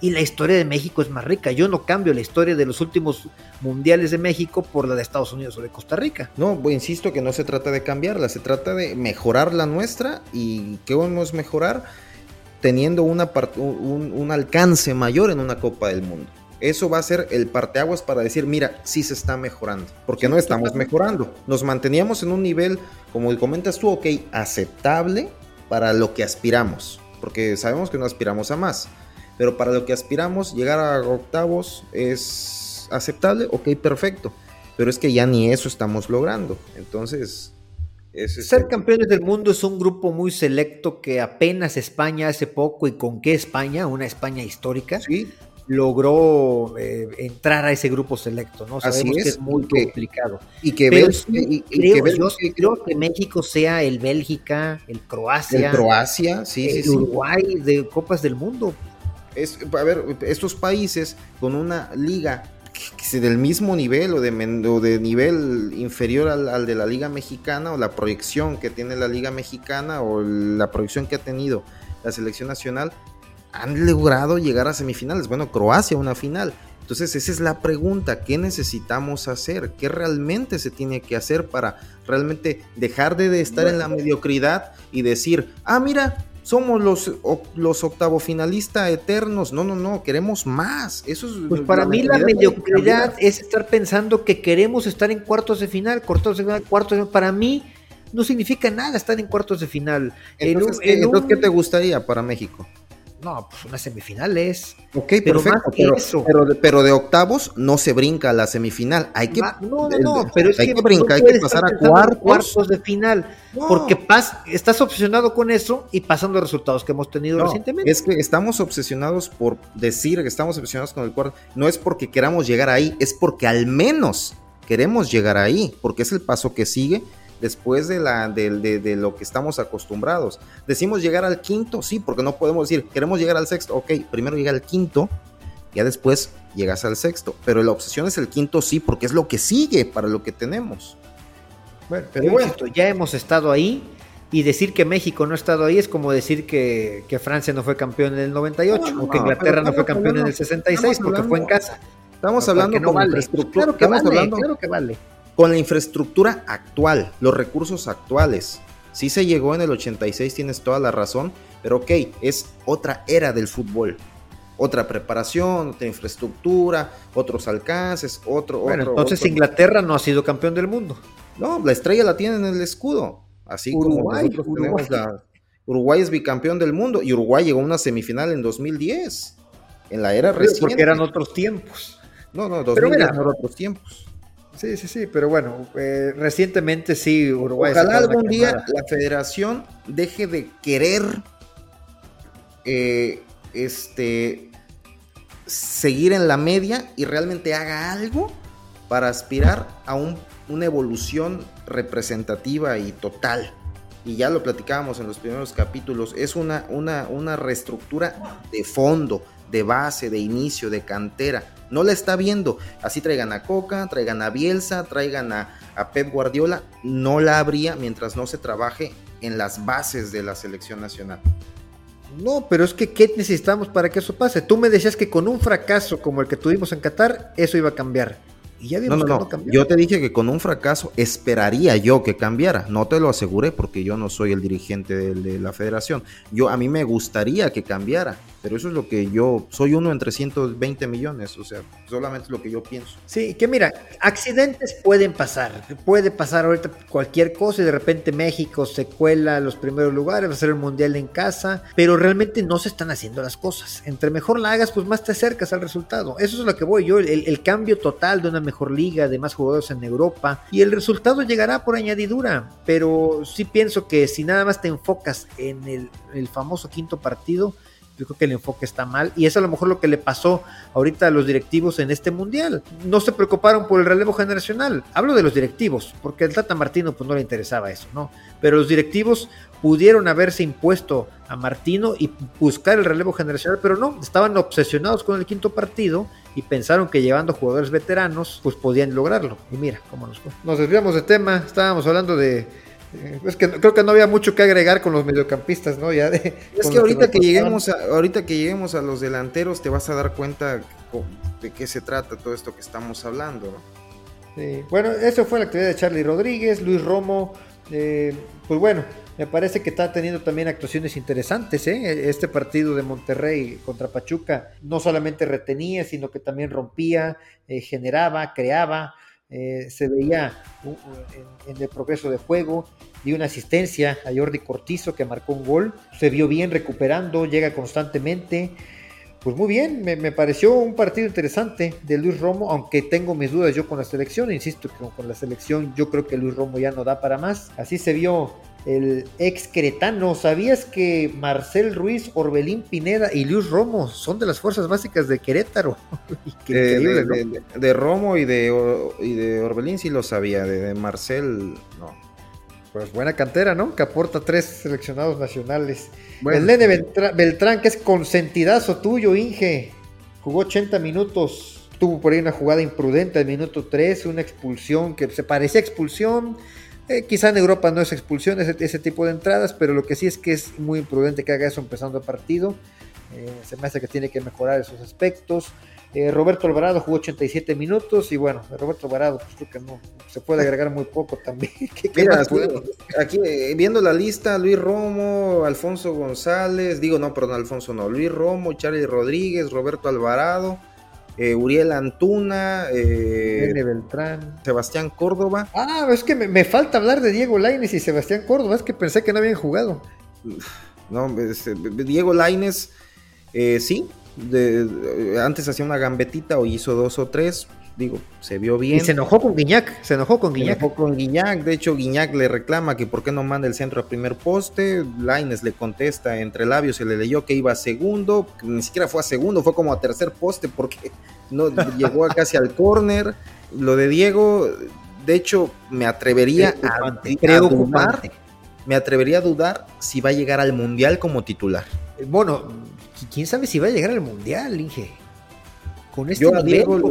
Y la historia de México es más rica. Yo no cambio la historia de los últimos mundiales de México por la de Estados Unidos o de Costa Rica. No, pues, insisto que no se trata de cambiarla, se trata de mejorar la nuestra. ¿Y qué vamos a mejorar? Teniendo una un, un alcance mayor en una Copa del Mundo. Eso va a ser el parteaguas para decir, mira, sí se está mejorando, porque no estamos mejorando. Nos manteníamos en un nivel, como comentas tú, ok, aceptable para lo que aspiramos, porque sabemos que no aspiramos a más, pero para lo que aspiramos, llegar a octavos es aceptable, ok, perfecto, pero es que ya ni eso estamos logrando. Entonces, ser campeones del mundo es un grupo muy selecto que apenas España hace poco y con qué España, una España histórica, ¿Sí? Logró eh, entrar a ese grupo selecto, ¿no? Sabemos que es muy complicado. Y que, creo, creo que México sea el Bélgica, el Croacia, el Croacia, sí, el Uruguay de Copas del Mundo. Es, a ver, estos países con una liga que, del mismo nivel o de, de nivel inferior al, de la Liga Mexicana o la proyección que tiene la Liga Mexicana o la proyección que ha tenido la selección nacional, han logrado llegar a semifinales. Bueno, Croacia una final. Entonces esa es la pregunta, ¿qué necesitamos hacer? ¿Qué realmente se tiene que hacer para realmente dejar de estar en la mediocridad y decir, ah, mira, somos los, los octavo finalistas eternos. No, no, no, queremos más. Eso es pues para mí la mediocridad es estar pensando que queremos estar en cuartos de final, cuartos de final, cuartos de final. Para mí no significa nada estar en cuartos de final. Entonces, ¿qué te gustaría para México? No, pues unas semifinales. Ok, pero perfecto. Pero, pero, de, octavos no se brinca a la semifinal. Hay que, no, no, no, pero es hay que, brincar, hay que pasar a cuartos. de final. Porque pas, estás obsesionado con eso y pasando los resultados que hemos tenido recientemente. Es que estamos obsesionados por decir que estamos obsesionados con el cuarto. No es porque queramos llegar ahí, es porque al menos queremos llegar ahí, porque es el paso que sigue después de, la, de, lo que estamos acostumbrados. Decimos llegar al quinto, sí, porque no podemos decir, queremos llegar al sexto, ok, primero llega al quinto, ya después llegas al sexto, pero la obsesión es el quinto, sí, porque es lo que sigue para lo que tenemos. Bueno, pero bueno. ya hemos estado ahí y decir que México no ha estado ahí es como decir que, Francia no fue campeón en el 98 o que Inglaterra no fue campeón en el 66 porque fue en casa. Estamos hablando no vale. Claro que vale, claro que vale con la infraestructura actual, los recursos actuales. Sí se llegó en el 86, tienes toda la razón, pero ok, es otra era del fútbol. Otra preparación, otra infraestructura, otros alcances, otro... Bueno, entonces Inglaterra no ha sido campeón del mundo. No, la estrella la tiene en el escudo. Así como nosotros tenemos la... Uruguay es bicampeón del mundo y Uruguay llegó a una semifinal en 2010. En la era reciente. Porque eran otros tiempos. No, no, 2010 eran otros tiempos. Sí, sí, sí, pero bueno, eh, recientemente sí, Uruguay. Ojalá algún día la federación deje de querer eh, este, seguir en la media y realmente haga algo para aspirar a una evolución representativa y total. Y ya lo platicábamos en los primeros capítulos, es una, una, una reestructura de fondo, de base, de inicio, de cantera no la está viendo. Así traigan a Coca, traigan a Bielsa, traigan a, Pep Guardiola. No la habría mientras no se trabaje en las bases de la selección nacional. No, pero es que ¿qué necesitamos para que eso pase? Tú me decías que con un fracaso como el que tuvimos en Qatar, eso iba a cambiar no, no, no. Yo te dije que con un fracaso esperaría yo que cambiara. No te lo aseguré porque yo no soy el dirigente de, la federación. Yo a mí me gustaría que cambiara, pero eso es lo que yo soy uno entre 120 millones, o sea, solamente es lo que yo pienso. Sí, que mira, accidentes pueden pasar. Puede pasar ahorita cualquier cosa y de repente México se cuela a los primeros lugares, va a ser el mundial en casa, pero realmente no se están haciendo las cosas. Entre mejor la hagas, pues más te acercas al resultado. Eso es lo que voy yo, el, el cambio total de una mejor liga, de más jugadores en Europa, y el resultado llegará por añadidura, pero sí pienso que si nada más te enfocas en el famoso quinto partido, yo creo que el enfoque está mal y es a lo mejor lo que le pasó ahorita a los directivos en este mundial. No se preocuparon por el relevo generacional. Hablo de los directivos, porque al Tata Martino pues no le interesaba eso, ¿no? Pero los directivos pudieron haberse impuesto a Martino y buscar el relevo generacional, pero no, estaban obsesionados con el quinto partido y pensaron que llevando jugadores veteranos pues podían lograrlo. Y mira cómo nos fue. Nos desviamos de tema, estábamos hablando de es que creo que no había mucho que agregar con los mediocampistas, ¿no? Ya es que ahorita que, lleguemos a, ahorita que lleguemos a los delanteros te vas a dar cuenta de qué se trata todo esto que estamos hablando, Bueno, eso fue la actividad de Charlie Rodríguez, Luis Romo, eh, pues bueno, me parece que está teniendo también actuaciones interesantes. ¿eh? Este partido de Monterrey contra Pachuca no solamente retenía, sino que también rompía, generaba, creaba. Eh, se veía en, el progreso de juego, dio una asistencia a Jordi Cortizo que marcó un gol, se vio bien recuperando, llega constantemente. Pues muy bien, me, pareció un partido interesante de Luis Romo, aunque tengo mis dudas yo con la selección, insisto que con la selección yo creo que Luis Romo ya no da para más. Así se vio el ex cretano. ¿Sabías que Marcel Ruiz, Orbelín Pineda y Luis Romo son de las fuerzas básicas de Querétaro? de, Romo y de, y de Orbelín sí lo sabía, de, Marcel no. Pues buena cantera, ¿no? Que aporta tres seleccionados nacionales. El Nene Beltrán, que es consentidazo tuyo, Inge. Jugó 80 minutos. tuvo por ahí una jugada imprudente al minuto 3, una expulsión que se parecía expulsión. Eh, quizá en Europa no es expulsión ese, ese, tipo de entradas, pero lo que sí es que es muy imprudente que haga eso empezando el partido. Eh, se me hace que tiene que mejorar esos aspectos. Eh, Roberto Alvarado jugó 87 minutos y bueno, Roberto Alvarado, pues creo que no, se puede agregar muy poco también. Mira, aquí, eh, viendo la lista, Luis Romo, Alfonso González, digo no, perdón, Alfonso no, Luis Romo, Charlie Rodríguez, Roberto Alvarado, eh, Uriel Antuna, eh, Beltrán, Sebastián Córdoba. Ah, es que me, falta hablar de Diego Laines y Sebastián Córdoba, es que pensé que no habían jugado. No, Diego Laines, sí, de, antes hacía una gambetita o hizo dos o tres, digo, se vio bien. Y se enojó con Guiñac, se enojó con Guiñac. Se enojó con Guiñac, de hecho Guiñac le reclama que por qué no manda el centro a primer poste, Laines le contesta entre labios, se le leyó que iba a segundo, ni siquiera fue a segundo, fue como a tercer poste porque no llegó casi al córner. Lo de Diego, de hecho, me atrevería a, me atrevería a dudar si va a llegar al mundial como titular. Bueno, quién sabe si va a llegar al mundial, Inge. Con este yo,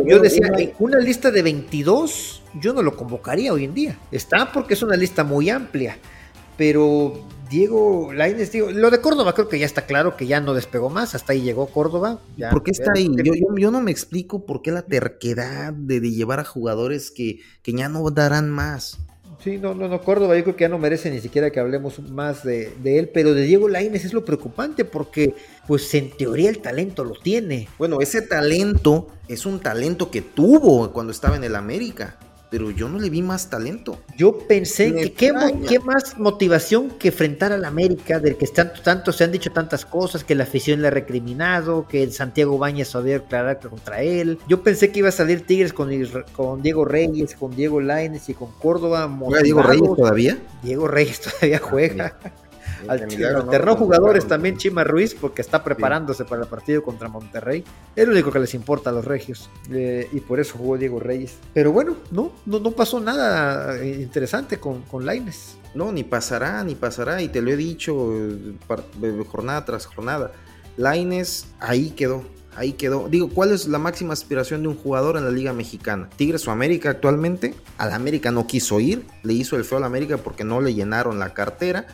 yo decía, una lista de 22, yo no lo convocaría hoy en día. Está porque es una lista muy amplia, pero Diego Lainez, digo, lo de Córdoba creo que ya está claro que ya no despegó más, hasta ahí llegó Córdoba. ¿Por qué está ahí? Yo, no me explico por qué la terquedad de, llevar a jugadores que, que ya no darán más. Sí, no, no, no, Córdoba yo creo que ya no merece ni siquiera que hablemos más de, él, pero de Diego Lainez es lo preocupante porque pues en teoría el talento lo tiene. Bueno, ese talento es un talento que tuvo cuando estaba en el América pero yo no le vi más talento. Yo pensé que qué, más motivación que enfrentar al América, del que tanto, tanto se han dicho tantas cosas, que la afición le ha recriminado, que el Santiago Bañez había declarado contra él. Yo pensé que iba a salir Tigres con, con Diego Reyes, con Diego Laines y con Córdoba. ¿Juega Diego Reyes todavía? Diego Reyes todavía juega. Alternó jugadores también Chima Ruiz porque está preparándose para el partido contra Monterrey. Es lo único que les importa a los regios. Eh, y por eso jugó Diego Reyes. Pero bueno, no, no, no pasó nada eh, interesante con, con Laines. No, ni pasará, ni pasará. Y te lo he dicho eh, jornada tras jornada. Laines ahí quedó. Ahí quedó. Digo, ¿cuál es la máxima aspiración de un jugador en la Liga Mexicana? Tigres o América actualmente. Al América no quiso ir. Le hizo el feo al América porque no le llenaron la cartera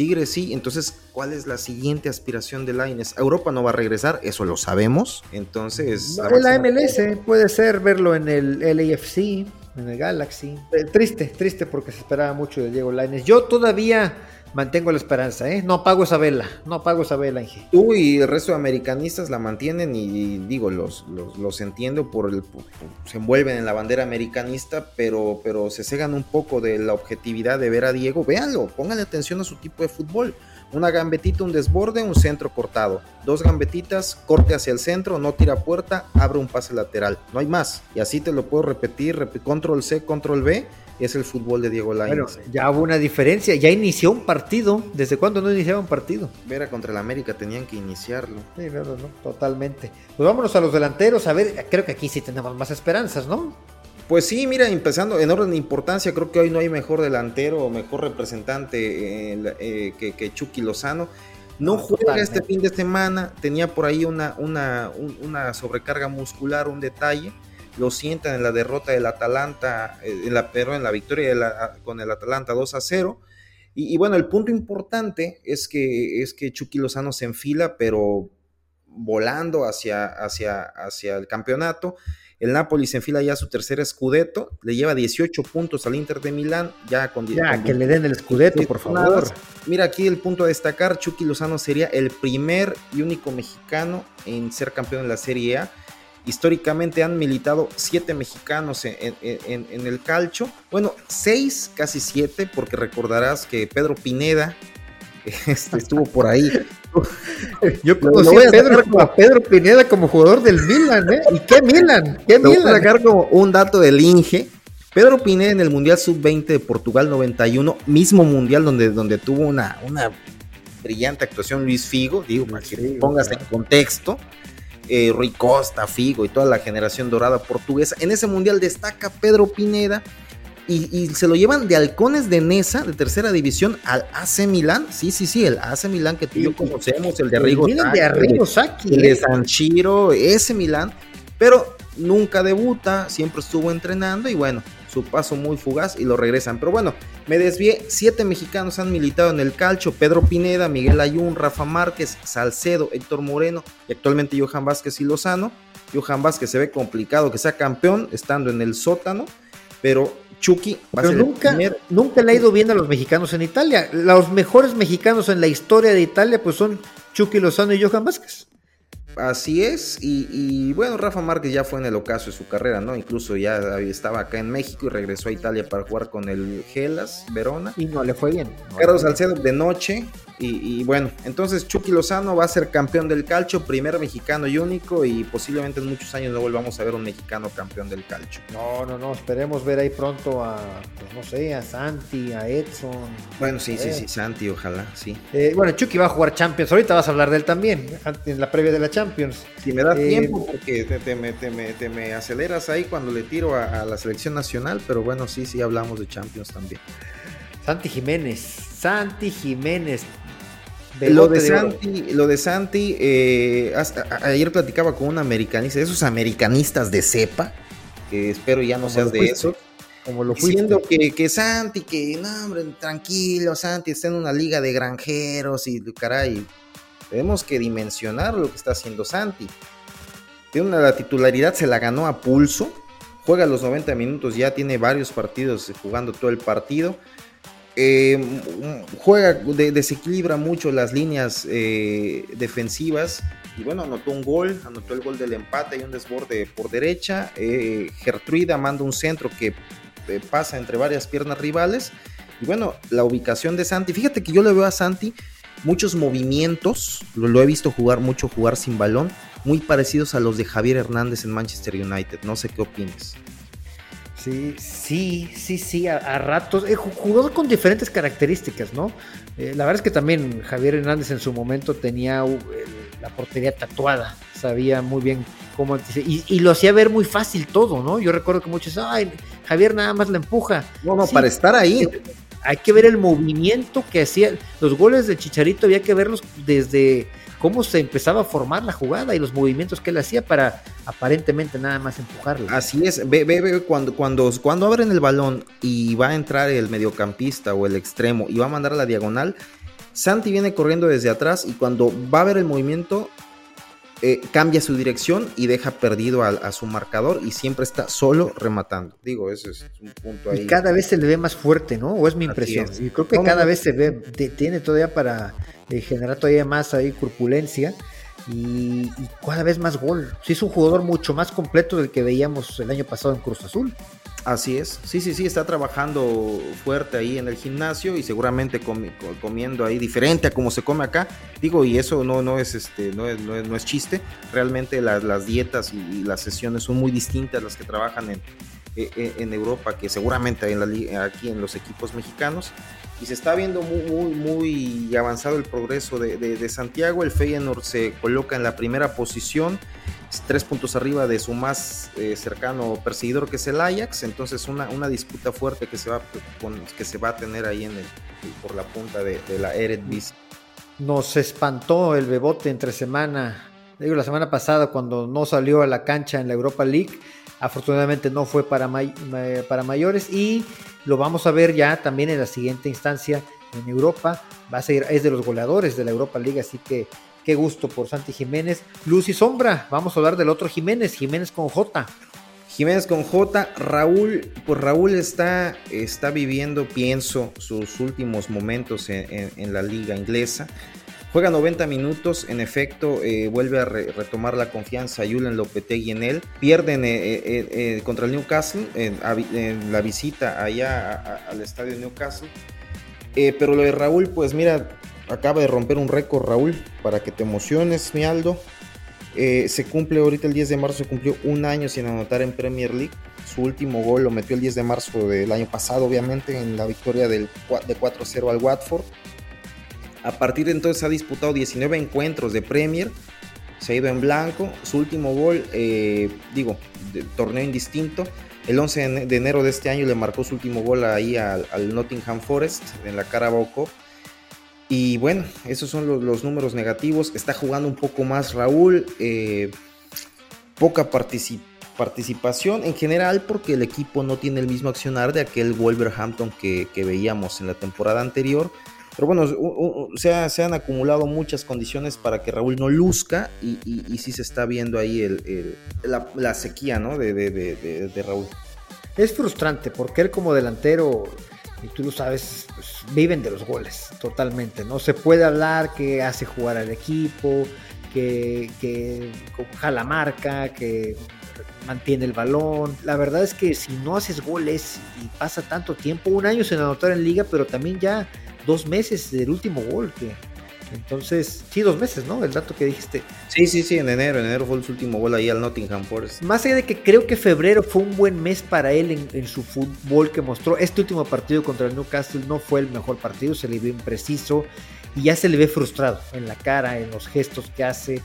Tigres sí, entonces, ¿cuál es la siguiente aspiración de Laines? Europa no va a regresar, eso lo sabemos. Entonces. En la MLS puede ser verlo en el LAFC, en el Galaxy. Eh, triste, triste porque se esperaba mucho de Diego Laines. Yo todavía mantengo la esperanza, ¿eh? No apago esa vela, no apago esa vela, Inge. Tú y el resto de americanistas la mantienen y, digo, los, los, entiendo por el... se envuelven en la bandera americanista, pero, pero se cegan un poco de la objetividad de ver a Diego. Véanlo, pónganle atención a su tipo de fútbol. Una gambetita, un desborde, un centro cortado. Dos gambetitas, corte hacia el centro, no tira puerta, abre un pase lateral. No hay más. Y así te lo puedo repetir, control C, control B es el fútbol de Diego Lainez. Bueno, ya hubo una diferencia, ya inició un partido. ¿Desde cuándo no iniciaba un partido? Era contra el América, tenían que iniciarlo. Sí, no, no, totalmente. Pues vámonos a los delanteros, a ver, creo que aquí sí tenemos más esperanzas, ¿no? Pues sí, mira, empezando en orden de importancia, creo que hoy no hay mejor delantero o mejor representante eh, eh, que, Chucky Lozano. No, juega este fin de semana, tenía por ahí una, una, una sobrecarga muscular, un detalle lo sientan en la derrota del Atalanta, eh, en la, pero en la victoria con el Atalanta 2 a 0. Y, bueno, el punto importante es que, es que Chucky Lozano se enfila, pero volando hacia, hacia, hacia el campeonato. El Napoli se enfila ya a su tercer escudeto, le lleva 18 puntos al Inter de Milán, ya con Ya, que le den el escudeto, por favor. Mira aquí el punto a destacar, Chucky Lozano sería el primer y único mexicano en ser campeón de la Serie A Históricamente han militado siete mexicanos en, el calcho. Bueno, seis, casi siete, porque recordarás que Pedro Pineda este, estuvo por ahí. Yo conocí a Pedro, Pineda como jugador del Milan, ¿eh? ¿Y qué Milan? ¿Qué Milan? Voy a sacar como un dato del Inge. Pedro Pineda en el Mundial Sub-20 de Portugal 91, mismo Mundial donde, donde tuvo una, una brillante actuación Luis Figo, digo, para que pongas en contexto eh, Rui Costa, Figo y toda la generación dorada portuguesa. En ese mundial destaca Pedro Pineda y, se lo llevan de halcones de Nesa, de tercera división, al AC Milán. Sí, sí, sí, el AC Milán que tú y yo conocemos, el de Arrigo el de Arrigo el de San Chiro, ese Milán. Pero nunca debuta, siempre estuvo entrenando y bueno, su paso muy fugaz y lo regresan. Pero bueno, me desvié, siete mexicanos han militado en el calcio, Pedro Pineda, Miguel Ayun, Rafa Márquez, Salcedo, Héctor Moreno y actualmente Johan Vázquez y Lozano. Johan Vázquez se ve complicado que sea campeón estando en el sótano, pero Chucky va a ser nunca, nunca le ha ido bien a los mexicanos en Italia. Los mejores mexicanos en la historia de Italia pues son Chucky Lozano y Johan Vázquez. Así es, y, bueno, Rafa Márquez ya fue en el ocaso de su carrera, ¿no? Incluso ya estaba acá en México y regresó a Italia para jugar con el Gelas, Verona. Y no le fue bien. Carlos Salcedo de noche, y, bueno, entonces Chucky Lozano va a ser campeón del calcio, primer mexicano y único, y posiblemente en muchos años no volvamos a ver un mexicano campeón del calcio. No, no, no, esperemos ver ahí pronto a, pues no sé, a Santi, a Edson. Bueno, sí, sí, sí, Santi, ojalá, sí. Eh, bueno, Chucky va a jugar Champions, ahorita vas a hablar de él también, en la previa de la Champions. Si me da eh, tiempo, porque te, me, aceleras ahí cuando le tiro a la selección nacional, pero bueno, sí, sí, hablamos de Champions también. Santi Jiménez, Santi Jiménez, lo de, Santi, lo de Santi, eh, ayer platicaba con un americanista, esos americanistas de cepa, que espero ya no seas de eso. Como lo diciendo que, que, Santi, que no, hombre, tranquilo, Santi está en una liga de granjeros y caray, tenemos que dimensionar lo que está haciendo Santi. Tiene una, la titularidad, se la ganó a pulso, juega los 90 minutos, ya tiene varios partidos jugando todo el partido eh, juega, desequilibra mucho las líneas eh, defensivas. Y bueno, anotó un gol, anotó el gol del empate y un desborde por derecha. Eh, Gertruida manda un centro que pasa entre varias piernas rivales. Y bueno, la ubicación de Santi. Fíjate que yo le veo a Santi muchos movimientos. Lo, he visto jugar mucho, jugar sin balón. Muy parecidos a los de Javier Hernández en Manchester United. No sé qué opines. Sí, sí, sí, sí, a, ratos. Eh, jugador con diferentes características, ¿no? Eh, la verdad es que también Javier Hernández en su momento tenía uh, la portería tatuada, sabía muy bien cómo. Y, y, lo hacía ver muy fácil todo, ¿no? Yo recuerdo que muchos, ay, Javier nada más la empuja. No, no, para estar ahí. Hay que ver el movimiento que hacía. Los goles de Chicharito había que verlos desde cómo se empezaba a formar la jugada y los movimientos que él hacía para aparentemente nada más empujarla. Así es, ve, ve, cuando, cuando, cuando abren el balón y va a entrar el mediocampista o el extremo y va a mandar a la diagonal, Santi viene corriendo desde atrás y cuando va a ver el movimiento, eh, cambia su dirección y deja perdido a, su marcador y siempre está solo rematando. Digo, ese es un punto ahí. Y cada vez se le ve más fuerte, ¿no? O es mi impresión. Y creo que cada vez se ve, tiene todavía para eh, generar todavía más ahí corpulencia y, cada vez más gol. Sí, es un jugador mucho más completo del que veíamos el año pasado en Cruz Azul. Así es, sí, sí, sí, está trabajando fuerte ahí en el gimnasio y seguramente comiendo ahí diferente a como se come acá. Digo, y eso no, no, es, este, no, es, no, es, chiste, realmente las, dietas y, las sesiones son muy distintas las que trabajan en, e, e, en, Europa, que seguramente en la, aquí en los equipos mexicanos. Y se está viendo muy, muy, avanzado el progreso de, de Santiago. El Feyenoord se coloca en la primera posición tres puntos arriba de su más eh, cercano perseguidor que es el Ajax, entonces una, una disputa fuerte que se, va, que se va a tener ahí en el, por la punta de, la Eredivisie. Nos espantó el bebote entre semana, digo la semana pasada cuando no salió a la cancha en la Europa League, afortunadamente no fue para, para mayores y lo vamos a ver ya también en la siguiente instancia en Europa, va a ser, es de los goleadores de la Europa League, así que Qué gusto por Santi Jiménez. Luz y Sombra, vamos a hablar del otro Jiménez, Jiménez con J. Jiménez con J, Raúl, pues Raúl está, está viviendo, pienso, sus últimos momentos en, la liga inglesa. Juega 90 minutos, en efecto, eh, vuelve a retomar la confianza Julen Lopetegui en él. Pierden eh, eh, contra el Newcastle en, la visita allá al estadio Newcastle. pero lo de Raúl, pues mira, acaba de romper un récord, Raúl, para que te emociones, mi Aldo. Se cumple ahorita el 10 de marzo, se cumplió un año sin anotar en Premier League. Su último gol lo metió el 10 de marzo del año pasado, obviamente, en la victoria del, de 4-0 al Watford. A partir de entonces ha disputado 19 encuentros de Premier, se ha ido en blanco. Su último gol, eh, digo, de torneo indistinto. El 11 de enero de este año le marcó su último gol ahí al, Nottingham Forest en la Carabao Cup. Y bueno, esos son los, números negativos. Está jugando un poco más Raúl. Eh, poca participación en general porque el equipo no tiene el mismo accionar de aquel Wolverhampton que veíamos en la temporada anterior. Pero bueno, se, han acumulado muchas condiciones para que Raúl no luzca y, y, sí se está viendo ahí el, la, sequía ¿no? de, de, de, Raúl. Es frustrante porque él como delantero, y tú lo sabes, pues, viven de los goles totalmente. No se puede hablar que hace jugar al equipo, que, que jala marca, que mantiene el balón. La verdad es que si no haces goles y pasa tanto tiempo, un año sin anotar en liga, pero también ya dos meses del último gol que entonces, sí, dos meses, ¿no? El dato que dijiste. Sí, sí, sí, en enero. En enero fue su último gol ahí al Nottingham Forest. Más allá de que creo que febrero fue un buen mes para él en, su fútbol que mostró. Este último partido contra el Newcastle no fue el mejor partido, se le vio impreciso y ya se le ve frustrado en la cara, en los gestos que hace,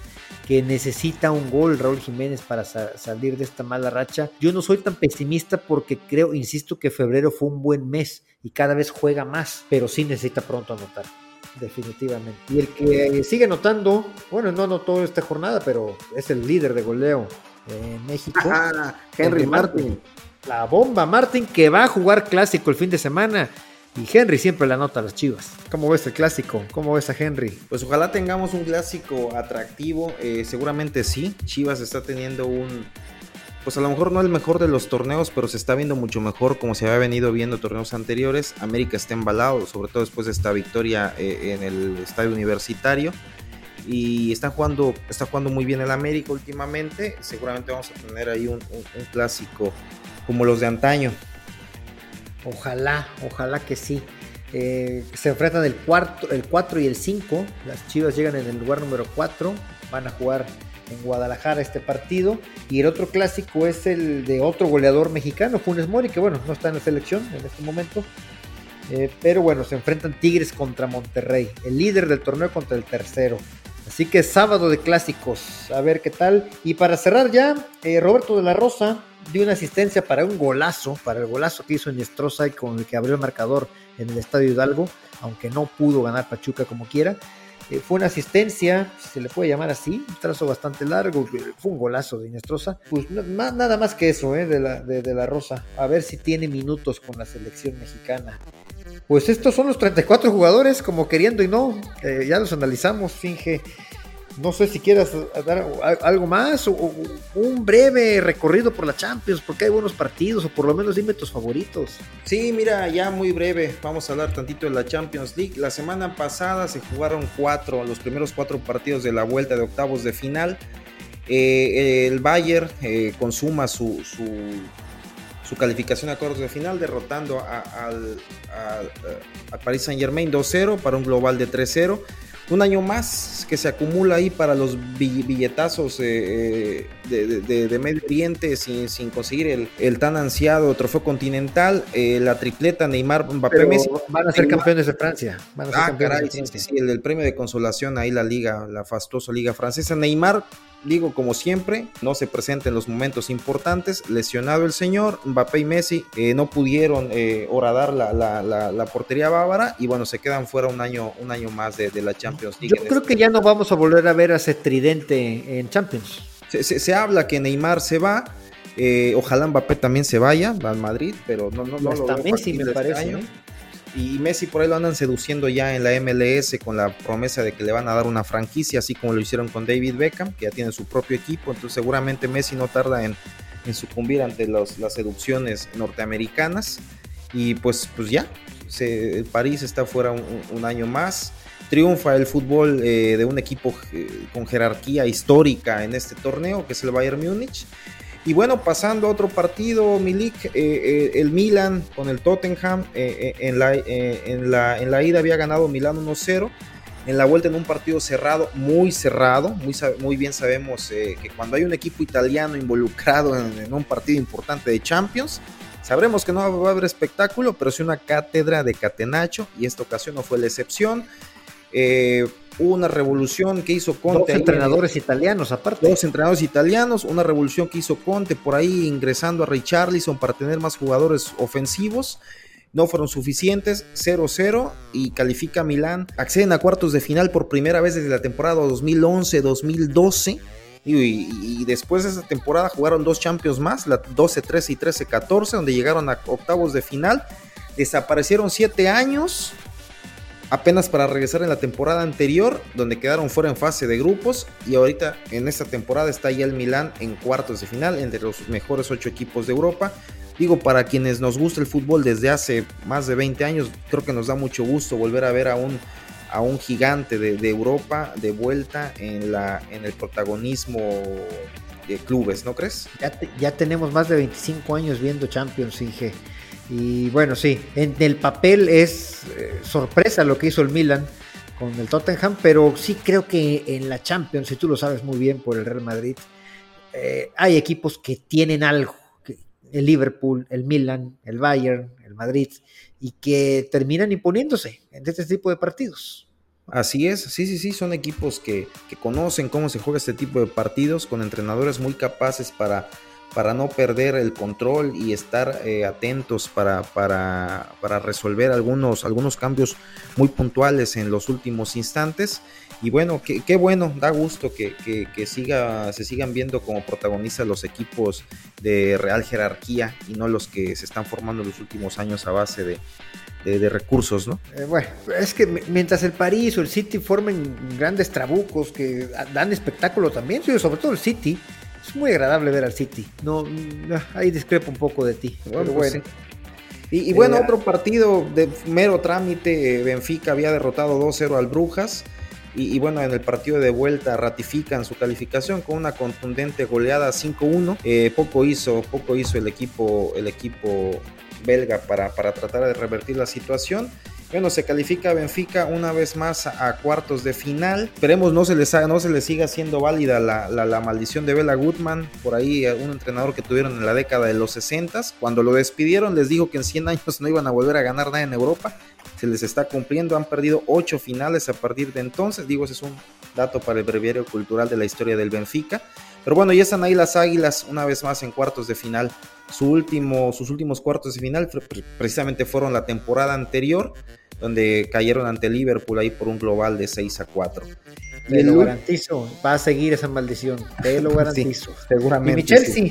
que necesita un gol Raúl Jiménez para salir de esta mala racha. Yo no soy tan pesimista porque creo, insisto, que febrero fue un buen mes y cada vez juega más, pero sí necesita pronto anotar definitivamente. Y el que sigue anotando, bueno, no anotó esta jornada, pero es el líder de goleo en México. Henry Martin. La bomba Martin que va a jugar clásico el fin de semana. Y Henry siempre le anota a las chivas. ¿Cómo ves el clásico? ¿Cómo ves a Henry? Pues ojalá tengamos un clásico atractivo. Eh, seguramente sí. Chivas está teniendo un, pues a lo mejor no el mejor de los torneos, pero se está viendo mucho mejor como se había venido viendo torneos anteriores. América está embalado, sobre todo después de esta victoria eh, en el estadio universitario. Y está jugando, está jugando muy bien el América últimamente. Seguramente vamos a tener ahí un, clásico como los de antaño. Ojalá, ojalá que sí. Eh, se enfrentan el, cuarto, el 4 y el 5. Las Chivas llegan en el lugar número 4. Van a jugar en Guadalajara este partido. Y el otro clásico es el de otro goleador mexicano, Funes Mori, que bueno, no está en la selección en este momento. Eh, pero bueno, se enfrentan Tigres contra Monterrey, el líder del torneo contra el tercero. Así que sábado de clásicos, a ver qué tal. Y para cerrar ya, eh, Roberto de la Rosa dio una asistencia para un golazo, para el golazo que hizo en Estroza y con el que abrió el marcador en el Estadio Hidalgo, aunque no pudo ganar Pachuca como quiera. Eh, fue una asistencia, si se le puede llamar así, un trazo bastante largo, fue un golazo de Inestrosa. Pues nada más que eso, eh, de, la, de, la Rosa. A ver si tiene minutos con la selección mexicana. Pues estos son los 34 jugadores, como queriendo y no. Eh, ya los analizamos, finge no sé si quieras dar algo más o, un breve recorrido por la Champions, porque hay buenos partidos, o por lo menos dime tus favoritos. Sí, mira, ya muy breve, vamos a hablar tantito de la Champions League. La semana pasada se jugaron cuatro, los primeros cuatro partidos de la vuelta de octavos de final. Eh, el Bayern eh, consuma su, su, calificación a cuartos de final, derrotando al Paris Saint Germain 2-0 para un global de 3-0 un año más que se acumula ahí para los billetazos eh, eh, de, Medio Oriente sin, sin conseguir el, tan ansiado trofeo continental, eh, la tripleta Neymar Mbappé Messi. Van a ser campeones de Francia. ah, caray, sí, sí, el, el, premio de consolación ahí la liga, la fastuosa liga francesa. Neymar digo como siempre, no se presenta en los momentos importantes, lesionado el señor, Mbappé y Messi eh, no pudieron eh, horadar la, la, portería bávara y bueno, se quedan fuera un año, un año más de, la Champions League. Yo creo este que ya no vamos a volver a ver a ese tridente en Champions. Se, habla que Neymar se va, eh, ojalá Mbappé también se vaya al Madrid, pero no, no, no lo Messi me este parece. Y Messi por ahí lo andan seduciendo ya en la MLS con la promesa de que le van a dar una franquicia, así como lo hicieron con David Beckham, que ya tiene su propio equipo. Entonces seguramente Messi no tarda en, sucumbir ante las seducciones norteamericanas. Y pues, pues ya, París está fuera un, año más. Triunfa el fútbol eh, de un equipo eh, con jerarquía histórica en este torneo, que es el Bayern Múnich. Y bueno, pasando a otro partido, Milik, eh, eh, el Milan con el Tottenham, eh, en, la, en, la, en la ida había ganado Milan 1-0, en la vuelta en un partido cerrado, muy cerrado, muy, muy bien sabemos que cuando hay un equipo italiano involucrado en, un partido importante de Champions, sabremos que no va a haber espectáculo, pero sí una cátedra de catenacho, y esta ocasión no fue la excepción. Eh, una revolución que hizo Conte. Dos entrenadores italianos, aparte. Dos entrenadores italianos, una revolución que hizo Conte por ahí ingresando a Richarlison para tener más jugadores ofensivos. No fueron suficientes, 0-0 y califica a Milán. Acceden a cuartos de final por primera vez desde la temporada 2011-2012 Y, después de esa temporada jugaron dos Champions más, la 12-13 y 13-14, donde llegaron a octavos de final. Desaparecieron siete años, apenas para regresar en la temporada anterior, donde quedaron fuera en fase de grupos. Y ahorita en esta temporada está ya el Milán en cuartos de final, entre los mejores ocho equipos de Europa. Digo, para quienes nos gusta el fútbol desde hace más de 20 años, creo que nos da mucho gusto volver a ver a un a un gigante de, Europa de vuelta en, la, en el protagonismo de clubes, ¿no crees? Ya, tenemos más de 25 años viendo Champions, Inge. Y bueno, sí, en el papel es eh, sorpresa lo que hizo el Milan con el Tottenham, pero sí creo que en la Champions, y tú lo sabes muy bien por el Real Madrid, eh, hay equipos que tienen algo, el Liverpool, el Milan, el Bayern, el Madrid, y que terminan imponiéndose en este tipo de partidos. Así es, sí, sí, sí, son equipos que, conocen cómo se juega este tipo de partidos, con entrenadores muy capaces para, para no perder el control y estar eh, atentos para, para, para, resolver algunos, algunos cambios muy puntuales en los últimos instantes. Y bueno, qué, bueno, da gusto que, que, siga, se sigan viendo como protagonistas los equipos de real jerarquía y no los que se están formando en los últimos años a base de, de, recursos, ¿no? Eh, bueno, es que mientras el París o el City formen grandes trabucos que dan espectáculo también, sobre todo el City, es muy agradable ver al City. No, ahí discrepo un poco de ti. Bueno, pues Y, bueno, eh, otro partido de mero trámite, Benfica había derrotado 2-0 al Brujas. Y, bueno, en el partido de vuelta ratifican su calificación con una contundente goleada 5-1. Eh, poco hizo, poco hizo el equipo, el equipo belga para, para tratar de revertir la situación. Bueno, se califica Benfica una vez más a, cuartos de final. Esperemos no se les, no se les siga siendo válida la, la, maldición de Bela Gutmann, por ahí un entrenador que tuvieron en la década de los 60. Cuando lo despidieron les dijo que en 100 años no iban a volver a ganar nada en Europa. Se les está cumpliendo, han perdido 8 finales a partir de entonces. Digo, ese es un dato para el breviario cultural de la historia del Benfica. Pero bueno, ya están ahí las Águilas una vez más en cuartos de final. Su último, sus últimos cuartos de final precisamente fueron la temporada anterior, donde cayeron ante Liverpool ahí por un global de 6 a 4. Te lo garantizo, va a seguir esa maldición, te lo garantizo. seguramente. Y mi Chelsea,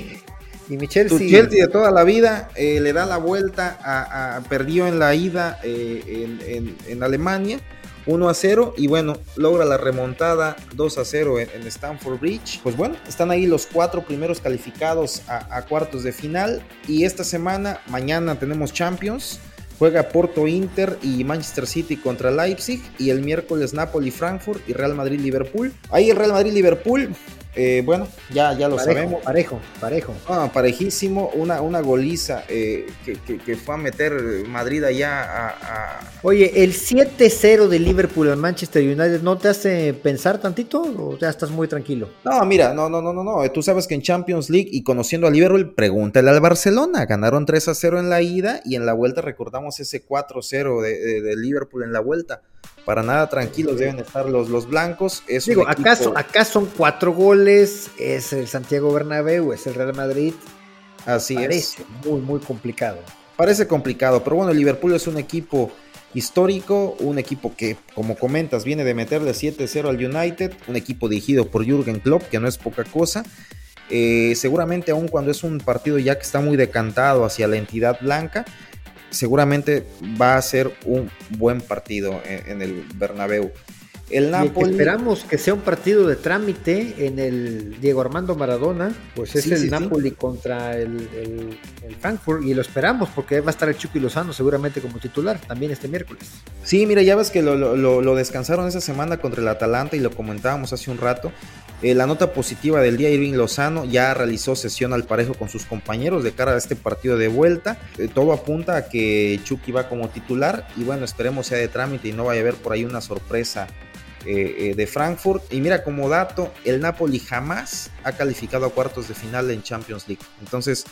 y mi Chelsea. Tu Chelsea de toda la vida eh, le da la vuelta, a, perdió en la ida eh, en, en Alemania 1 a 0 y bueno, logra la remontada 2 a 0 en, Stamford Bridge. Pues bueno, están ahí los cuatro primeros calificados a, cuartos de final y esta semana, mañana tenemos Champions. Juega Porto Inter y Manchester City contra Leipzig y el miércoles Napoli Frankfurt y Real Madrid Liverpool. Ahí el Real Madrid Liverpool eh, bueno, ya, ya lo sabemos. Parejo, parejo. Ah, parejísimo, una, una goliza eh, que, fue a meter Madrid allá a... Oye, ¿el 7-0 de Liverpool en Manchester United no te hace pensar tantito o ya estás muy tranquilo? No, mira, no, no, no, no, no. Tú sabes que en Champions League y conociendo a Liverpool, pregúntale al Barcelona. Ganaron 3-0 en la ida y en la vuelta recordamos ese 4-0 de Liverpool en la vuelta para nada tranquilos deben estar los, los blancos. Es Digo, ¿acaso, acá son cuatro goles, es el Santiago Bernabéu, es el Real Madrid. Así Parece es. Muy, muy complicado. Parece complicado, pero bueno, el Liverpool es un equipo histórico, un equipo que, como comentas, viene de meterle 7-0 al United, un equipo dirigido por Jürgen Klopp, que no es poca cosa. Eh, seguramente aun cuando es un partido ya que está muy decantado hacia la entidad blanca, seguramente va a ser un buen partido en, el Bernabéu. El Napoli, esperamos que sea un partido de trámite en el Diego Armando Maradona, pues es el Napoli contra el, Frankfurt y lo esperamos porque va a estar el Chucky Lozano seguramente como titular también este miércoles. Sí, mira, ya ves que lo, lo descansaron esa semana contra el Atalanta y lo comentábamos hace un rato. Eh, la nota positiva del día, Irving Lozano ya realizó sesión al parejo con sus compañeros de cara a este partido de vuelta. Eh, todo apunta a que Chucky va como titular y bueno, esperemos sea de trámite y no vaya a haber por ahí una sorpresa eh, de Frankfurt. Y mira, como dato, el Napoli jamás ha calificado a cuartos de final en Champions League. Entonces,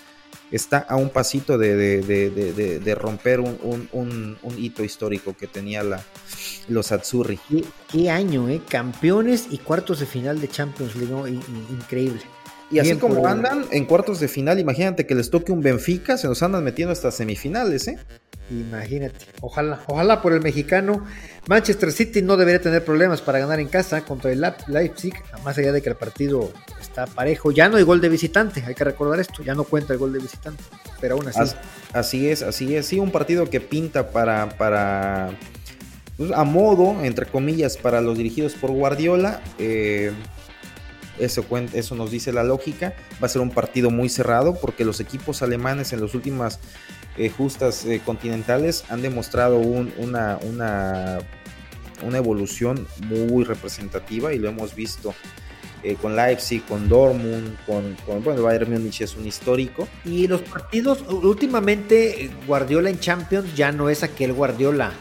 está a un pasito de, romper un, hito histórico que tenía la, los Azzurri. ¿Qué, año, ¿eh? Campeones y cuartos de final de Champions League, increíble. Y así como andan en cuartos de final, imagínate que les toque un Benfica, se nos andan metiendo hasta semifinales, ¿eh? Imagínate, ojalá, ojalá por el mexicano. Manchester City no debería tener problemas para ganar en casa contra el Leipzig, más allá de que el partido está parejo. Ya no hay gol de visitante, hay que recordar esto, ya no cuenta el gol de visitante, pero aún así. Así es, así es. Sí, un partido que pinta para, para pues, a modo, entre comillas, para los dirigidos por Guardiola. Eh, eso, eso nos dice la lógica. Va a ser un partido muy cerrado porque los equipos alemanes en las últimas eh, justas eh, continentales han demostrado una, una, una, evolución muy representativa y lo hemos visto eh, con Leipzig, con Dortmund, con, con, bueno, Bayern Múnich es un histórico. Y los partidos, últimamente Guardiola en Champions ya no es aquel Guardiola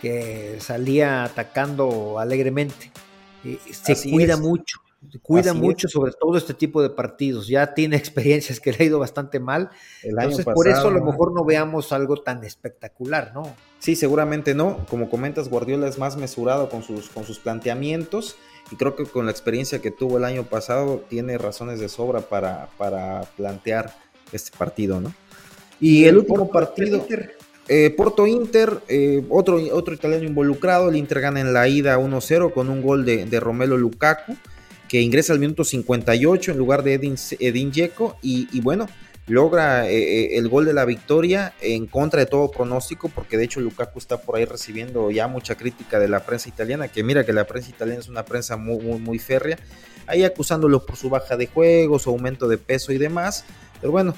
que salía atacando alegremente. se cuida mucho cuida mucho sobre todo este tipo de partidos. Ya tiene experiencias que le ha ido bastante mal. Entonces, por eso a lo mejor no veamos algo tan espectacular, ¿no? Sí, seguramente no. Como comentas, Guardiola es más mesurado con sus, con sus planteamientos y creo que con la experiencia que tuvo el año pasado tiene razones de sobra para, para plantear este partido, ¿no? Y el último partido... Eh, Porto Inter, eh, otro, otro italiano involucrado, el Inter gana en la ida 1-0 con un gol de, de Romelo Lukaku que ingresa al minuto 58 en lugar de Edin, Edin y, bueno, logra eh, eh, el gol de la victoria en contra de todo pronóstico, porque de hecho Lukaku está por ahí recibiendo ya mucha crítica de la prensa italiana, que mira que la prensa italiana es una prensa muy, muy, férrea, ahí acusándolo por su baja de juegos, su aumento de peso y demás, pero bueno,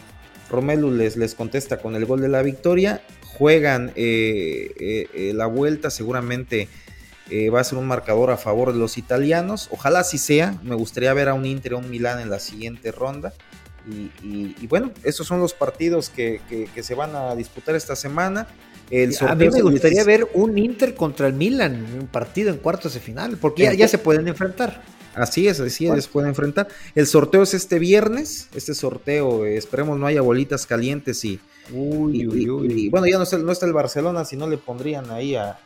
Romelu les, les contesta con el gol de la victoria, juegan eh, la vuelta seguramente eh, va a ser un marcador a favor de los italianos. Ojalá así sea. Me gustaría ver a un Inter o un Milán en la siguiente ronda. Y, bueno, esos son los partidos que, se van a disputar esta semana. El a mí me gustaría ver un Inter contra el Milan, un partido en cuartos de final, porque ya, se pueden enfrentar. Así es, así es, se pueden enfrentar. El sorteo es este viernes, este sorteo, eh, esperemos no haya bolitas calientes y, bueno, ya no está, no está el Barcelona, si no le pondrían ahí a,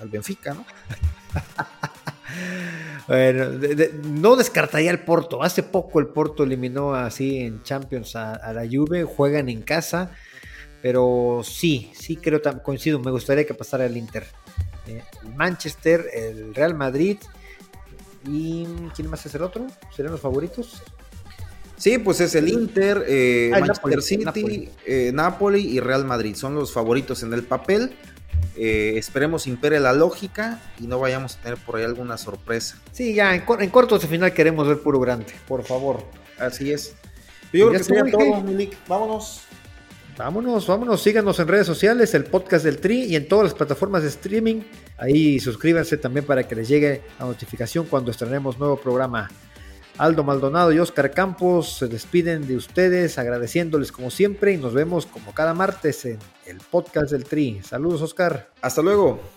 al Benfica, ¿no? bueno, no descartaría el Porto. Hace poco el Porto eliminó así en Champions a, la Juve, juegan en casa, pero sí, sí creo, coincido, me gustaría que pasara el Inter. Eh, Manchester, el Real Madrid y ¿quién más es el otro? ¿Serían los favoritos? Sí, pues es el Inter, eh, ah, Manchester City, eh, Napoli y Real Madrid. Son los favoritos en el papel. Eh, esperemos impere la lógica y no vayamos a tener por ahí alguna sorpresa. Sí, ya en, cortos de final queremos ver puro grande, por favor. Así es. Yo creo que sería todo, Milik. Vámonos. Vámonos, vámonos, síganos en redes sociales, el podcast del Tri y en todas las plataformas de streaming. Ahí suscríbanse también para que les llegue la notificación cuando estrenemos nuevo programa. Aldo Maldonado y Oscar Campos se despiden de ustedes agradeciéndoles como siempre y nos vemos como cada martes en el podcast del Tri. Saludos Oscar. Hasta luego.